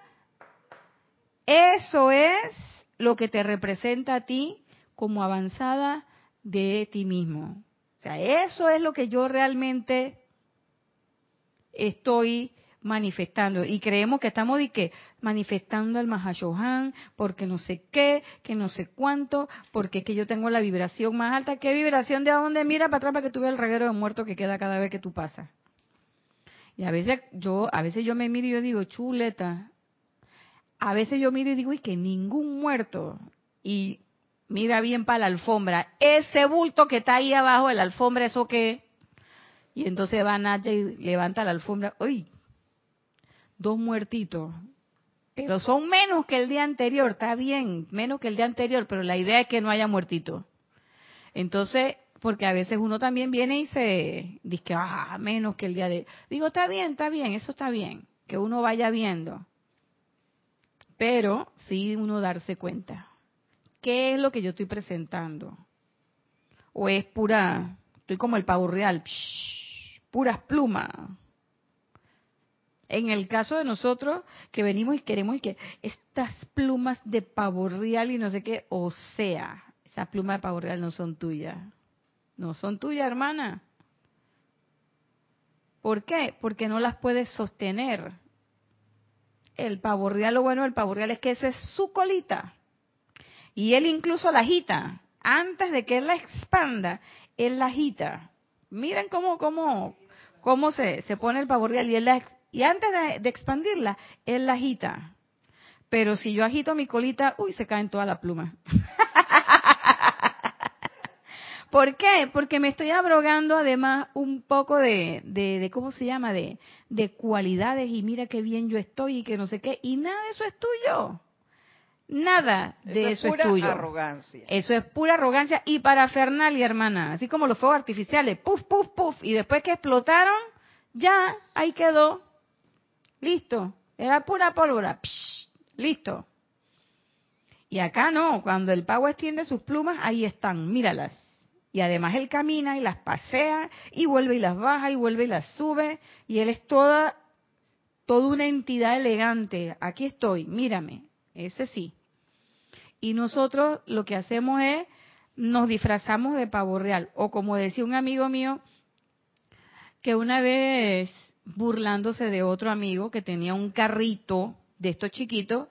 eso es lo que te representa a ti como avanzada de ti mismo. O sea, eso es lo que yo realmente estoy manifestando y creemos que estamos que manifestando al Mahashohan porque no sé qué, que no sé cuánto, porque es que yo tengo la vibración más alta. ¿Qué vibración de dónde mira para atrás para que tú veas el reguero de muerto que queda cada vez que tú pasas? Y a veces yo, a veces yo me miro y yo digo, chuleta. A veces yo miro y digo, y que ningún muerto. Y mira bien para la alfombra. Ese bulto que está ahí abajo de la alfombra, ¿eso qué? Y entonces van allá y levanta la alfombra. ¡Uy! Dos muertitos. Pero son menos que el día anterior, está bien, menos que el día anterior, pero la idea es que no haya muertito. Entonces, porque a veces uno también viene y se dice, ah, menos que el día de... Digo, está bien, está bien, eso está bien, que uno vaya viendo. Pero sí uno darse cuenta. ¿Qué es lo que yo estoy presentando? ¿O es pura, estoy como el pavo real, puras plumas? En el caso de nosotros que venimos y queremos que estas plumas de pavo real y no sé qué, o sea, esas plumas de pavo real no son tuyas. No son tuyas, hermana. ¿Por qué? Porque no las puedes sostener. El pavo real, lo bueno del pavo real es que esa es su colita. Y él incluso la agita. Antes de que él la expanda, él la agita. Miren cómo, cómo, cómo se, se pone el pavo real y, él y antes de, expandirla, él la agita. Pero si yo agito mi colita, uy, se caen todas las plumas. ¿Por qué? Porque me estoy abrogando además un poco de, de, de ¿cómo se llama? De, de cualidades y mira qué bien yo estoy y que no sé qué. Y nada de eso es tuyo. Nada de eso, es, pura tuyo. arrogancia. Eso es pura arrogancia y parafernalia, hermana. Así como los fuegos artificiales, puf, puf, puf. Y después que explotaron, ya, ahí quedó. Listo. Era pura pólvora. listo. Y acá no, cuando el pavo extiende sus plumas, ahí están, míralas. Y además él camina y las pasea y vuelve y las baja y vuelve y las sube. Y él es toda, toda una entidad elegante. Aquí estoy, mírame. Ese sí. Y nosotros lo que hacemos es, nos disfrazamos de pavo real. O como decía un amigo mío, que una vez burlándose de otro amigo que tenía un carrito de estos chiquitos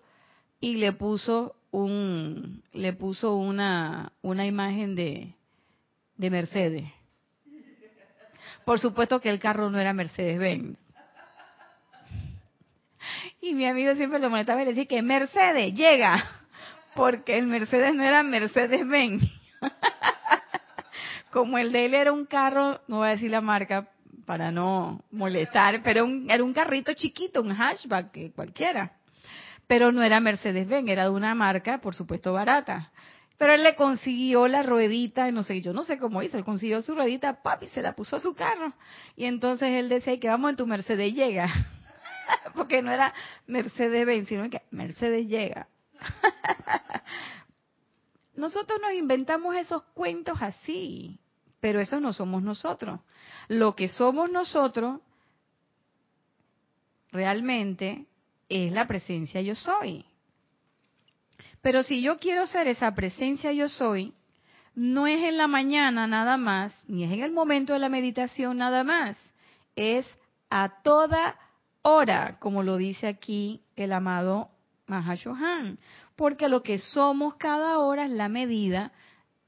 y le puso un le puso una una imagen de de Mercedes. Por supuesto que el carro no era Mercedes Benz. Y mi amigo siempre lo molestaba y le decía que Mercedes llega porque el Mercedes no era Mercedes-Benz. Como el de él era un carro, no voy a decir la marca para no molestar, pero era un carrito chiquito, un hatchback cualquiera. Pero no era Mercedes-Benz, era de una marca, por supuesto, barata. Pero él le consiguió la ruedita, no sé, yo no sé cómo hizo, él consiguió su ruedita, papi, se la puso a su carro. Y entonces él decía que vamos en tu Mercedes llega. Porque no era Mercedes-Benz, sino que Mercedes llega. Nosotros nos inventamos esos cuentos así, pero eso no somos nosotros. Lo que somos nosotros realmente es la presencia yo soy. Pero si yo quiero ser esa presencia yo soy, no es en la mañana nada más, ni es en el momento de la meditación nada más, es a toda hora, como lo dice aquí el amado Mahashohan, porque lo que somos cada hora es la medida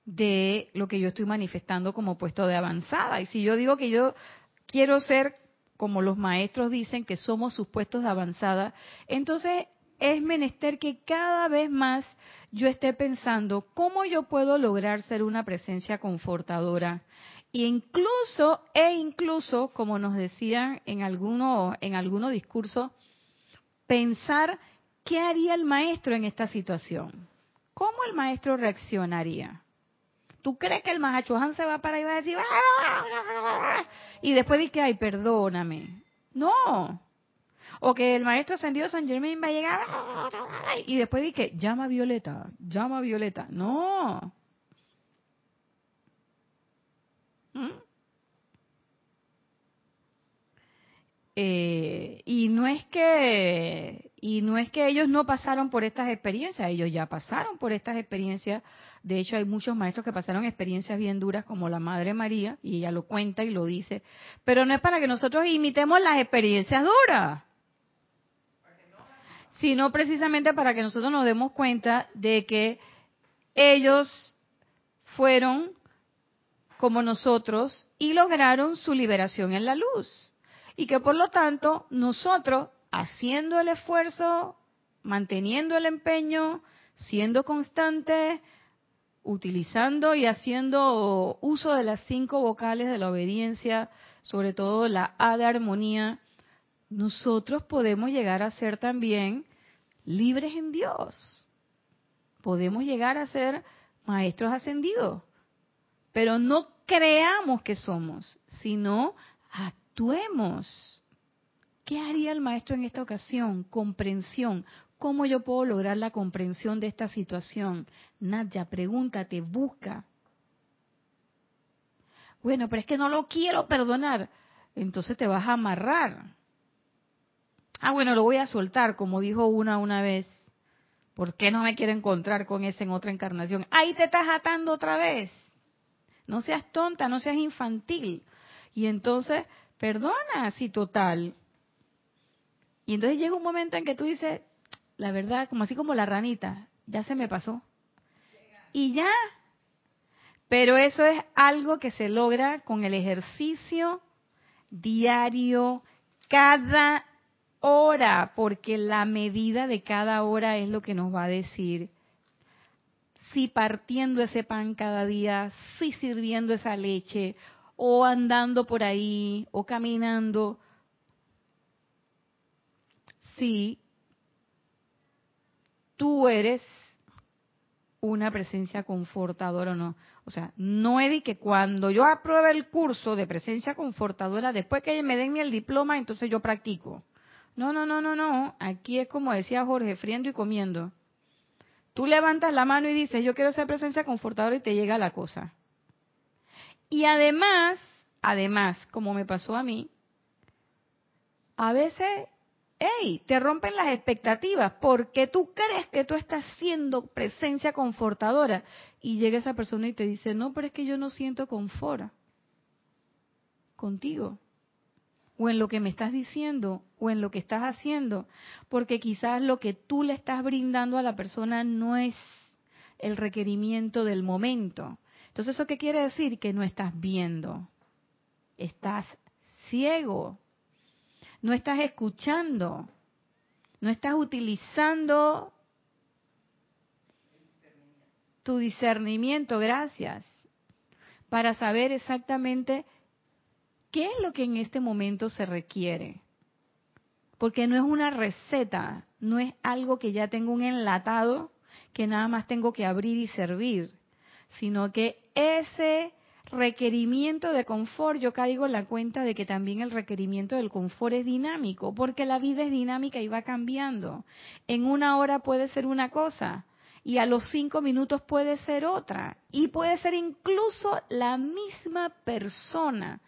de lo que yo estoy manifestando como puesto de avanzada. Y si yo digo que yo quiero ser como los maestros dicen que somos sus puestos de avanzada, entonces es menester que cada vez más yo esté pensando cómo yo puedo lograr ser una presencia confortadora. E incluso, e incluso, como nos decían en alguno, en algunos discursos, pensar ¿qué haría el maestro en esta situación? ¿Cómo el maestro reaccionaría? ¿Tú crees que el Mahachohan se va para ahí y va a decir, y después dice, ay, perdóname? No. O que el maestro ascendido San Germain va a llegar y después dice, llama Violeta, llama a Violeta. No. ¿Mm? Eh, y no es que y no es que ellos no pasaron por estas experiencias, ellos ya pasaron por estas experiencias. De hecho, hay muchos maestros que pasaron experiencias bien duras, como la Madre María, y ella lo cuenta y lo dice. Pero no es para que nosotros imitemos las experiencias duras, sino precisamente para que nosotros nos demos cuenta de que ellos fueron como nosotros y lograron su liberación en la luz. Y que por lo tanto nosotros, haciendo el esfuerzo, manteniendo el empeño, siendo constantes, utilizando y haciendo uso de las cinco vocales de la obediencia, sobre todo la A de armonía, nosotros podemos llegar a ser también libres en Dios. Podemos llegar a ser maestros ascendidos. Pero no creamos que somos, sino actuemos. ¿Qué haría el maestro en esta ocasión? Comprensión. ¿Cómo yo puedo lograr la comprensión de esta situación? Nadia, pregúntate, busca. Bueno, pero es que no lo quiero perdonar. Entonces te vas a amarrar. Ah, bueno, lo voy a soltar, como dijo una una vez. ¿Por qué no me quiero encontrar con ese en otra encarnación? Ahí te estás atando otra vez. No seas tonta, no seas infantil. Y entonces perdona, sí, total. Y entonces llega un momento en que tú dices, la verdad, como así como la ranita, ya se me pasó. Y ya. Pero eso es algo que se logra con el ejercicio diario, cada hora, porque la medida de cada hora es lo que nos va a decir si partiendo ese pan cada día, si sirviendo esa leche, o andando por ahí, o caminando, si tú eres una presencia confortadora o no. O sea, no es de que cuando yo apruebe el curso de presencia confortadora, después que me den el diploma, entonces yo practico. No, no, no, no, no. Aquí es como decía Jorge, friendo y comiendo. Tú levantas la mano y dices, yo quiero ser presencia confortadora y te llega la cosa. Y además, además, como me pasó a mí, a veces, hey, te rompen las expectativas porque tú crees que tú estás siendo presencia confortadora y llega esa persona y te dice, no, pero es que yo no siento confort contigo o en lo que me estás diciendo o en lo que estás haciendo, porque quizás lo que tú le estás brindando a la persona no es el requerimiento del momento. Entonces, ¿eso qué quiere decir? Que no estás viendo, estás ciego, no estás escuchando, no estás utilizando tu discernimiento, gracias, para saber exactamente ¿Qué es lo que en este momento se requiere? Porque no es una receta, no es algo que ya tengo un enlatado que nada más tengo que abrir y servir, sino que ese requerimiento de confort, yo caigo en la cuenta de que también el requerimiento del confort es dinámico, porque la vida es dinámica y va cambiando. En una hora puede ser una cosa y a los cinco minutos puede ser otra, y puede ser incluso la misma persona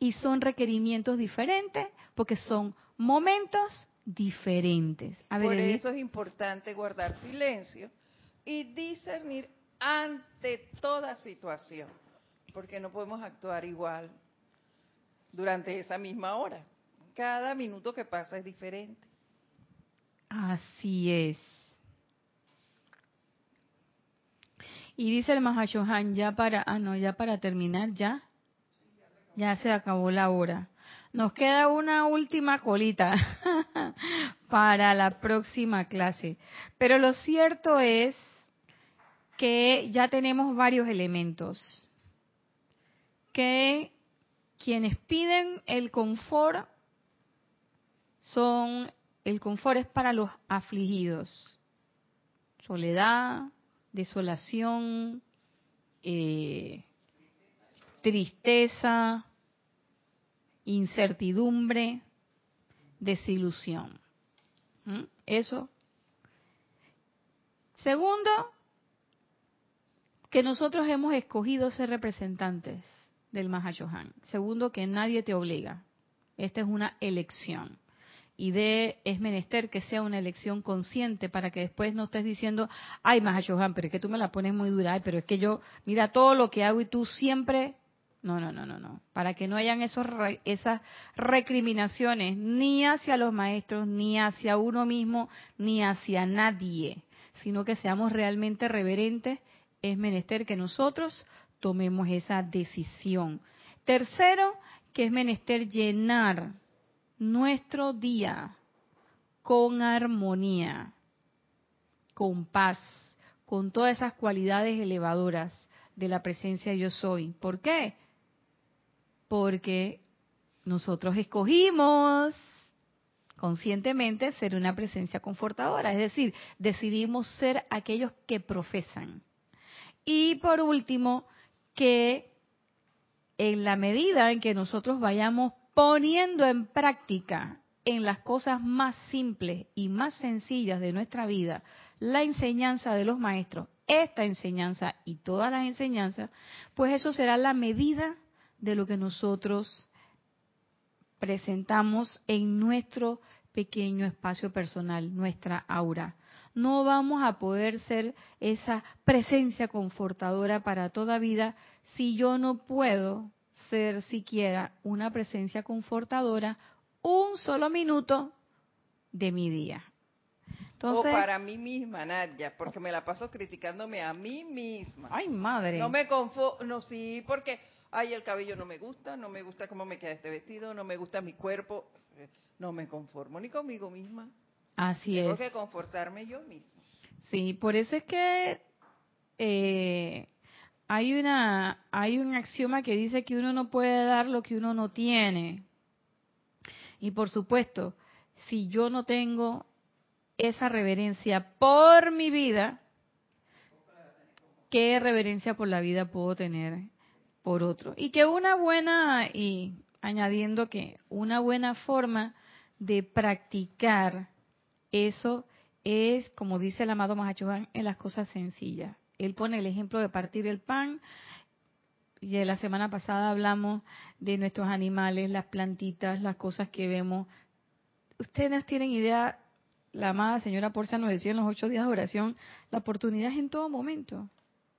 y son requerimientos diferentes porque son momentos diferentes. Por eso es importante guardar silencio y discernir ante toda situación, porque no podemos actuar igual durante esa misma hora. Cada minuto que pasa es diferente. Así es. Y dice el Mahashohan, ya para, ah no, ya para terminar, ya, ya se acabó la hora. Nos queda una última colita para la próxima clase. Pero lo cierto es que ya tenemos varios elementos. Que quienes piden el confort son, el confort es para los afligidos. Soledad, desolación, eh, tristeza, incertidumbre, desilusión. ¿Mm? Eso. Segundo, que nosotros hemos escogido ser representantes del Mahashohan. Segundo, que nadie te obliga. Esta es una elección. Y de es menester que sea una elección consciente para que después no estés diciendo, ay, Mahashohan, pero es que tú me la pones muy dura, ay, pero es que yo, mira todo lo que hago y tú siempre no, no, no, no, no. Para que no hayan esos, esas recriminaciones ni hacia los maestros, ni hacia uno mismo, ni hacia nadie, sino que seamos realmente reverentes, es menester que nosotros tomemos esa decisión. Tercero, que es menester llenar nuestro día con armonía, con paz, con todas esas cualidades elevadoras de la presencia yo soy. ¿Por qué? Porque nosotros escogimos conscientemente ser una presencia confortadora, es decir, decidimos ser aquellos que profesan. Y por último, que en la medida en que nosotros vayamos poniendo en práctica en las cosas más simples y más sencillas de nuestra vida la enseñanza de los maestros, esta enseñanza y todas las enseñanzas, pues eso será la medida de lo que nosotros presentamos en nuestro pequeño espacio personal, nuestra aura. No vamos a poder ser esa presencia confortadora para toda vida si yo no puedo ser siquiera una presencia confortadora un solo minuto de mi día. Entonces, o para mí misma, Nadia, porque me la paso criticándome a mí misma. Ay, madre. No me conformo, no, sí, porque ay, el cabello no me gusta, no me gusta cómo me queda este vestido, no me gusta mi cuerpo, no me conformo ni conmigo misma. Así es. Tengo que confortarme yo misma. Sí, por eso es que eh, hay una hay un axioma que dice que uno no puede dar lo que uno no tiene. Y por supuesto, si yo no tengo esa reverencia por mi vida, ¿qué reverencia por la vida puedo tener por otro. Y que una buena, y añadiendo que una buena forma de practicar eso es, como dice el amado Mahachohan, en las cosas sencillas. Él pone el ejemplo de partir el pan, y la semana pasada hablamos de nuestros animales, las plantitas, las cosas que vemos. Ustedes tienen idea, la amada señora Porcia nos decía en los ocho días de oración, la oportunidad es en todo momento.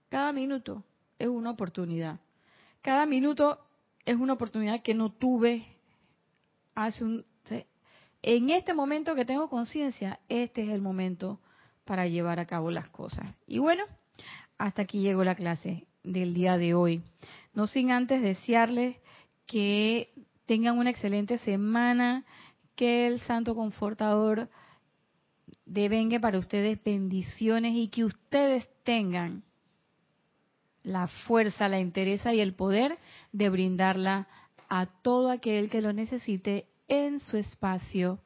Cada minuto es una oportunidad. Cada minuto es una oportunidad que no tuve hace un... En este momento que tengo conciencia, este es el momento para llevar a cabo las cosas. Y bueno, hasta aquí llegó la clase del día de hoy. No sin antes desearles que tengan una excelente semana, que el Santo Confortador devenga para ustedes bendiciones y que ustedes tengan la fuerza, la interesa y el poder de brindarla a todo aquel que lo necesite en su espacio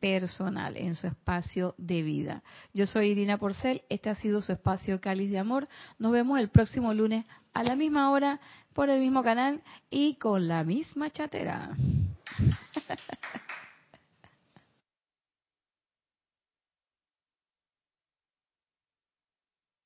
personal, en su espacio de vida. Yo soy Irina Porcel, este ha sido su espacio Cáliz de Amor. Nos vemos el próximo lunes a la misma hora por el mismo canal y con la misma chatera.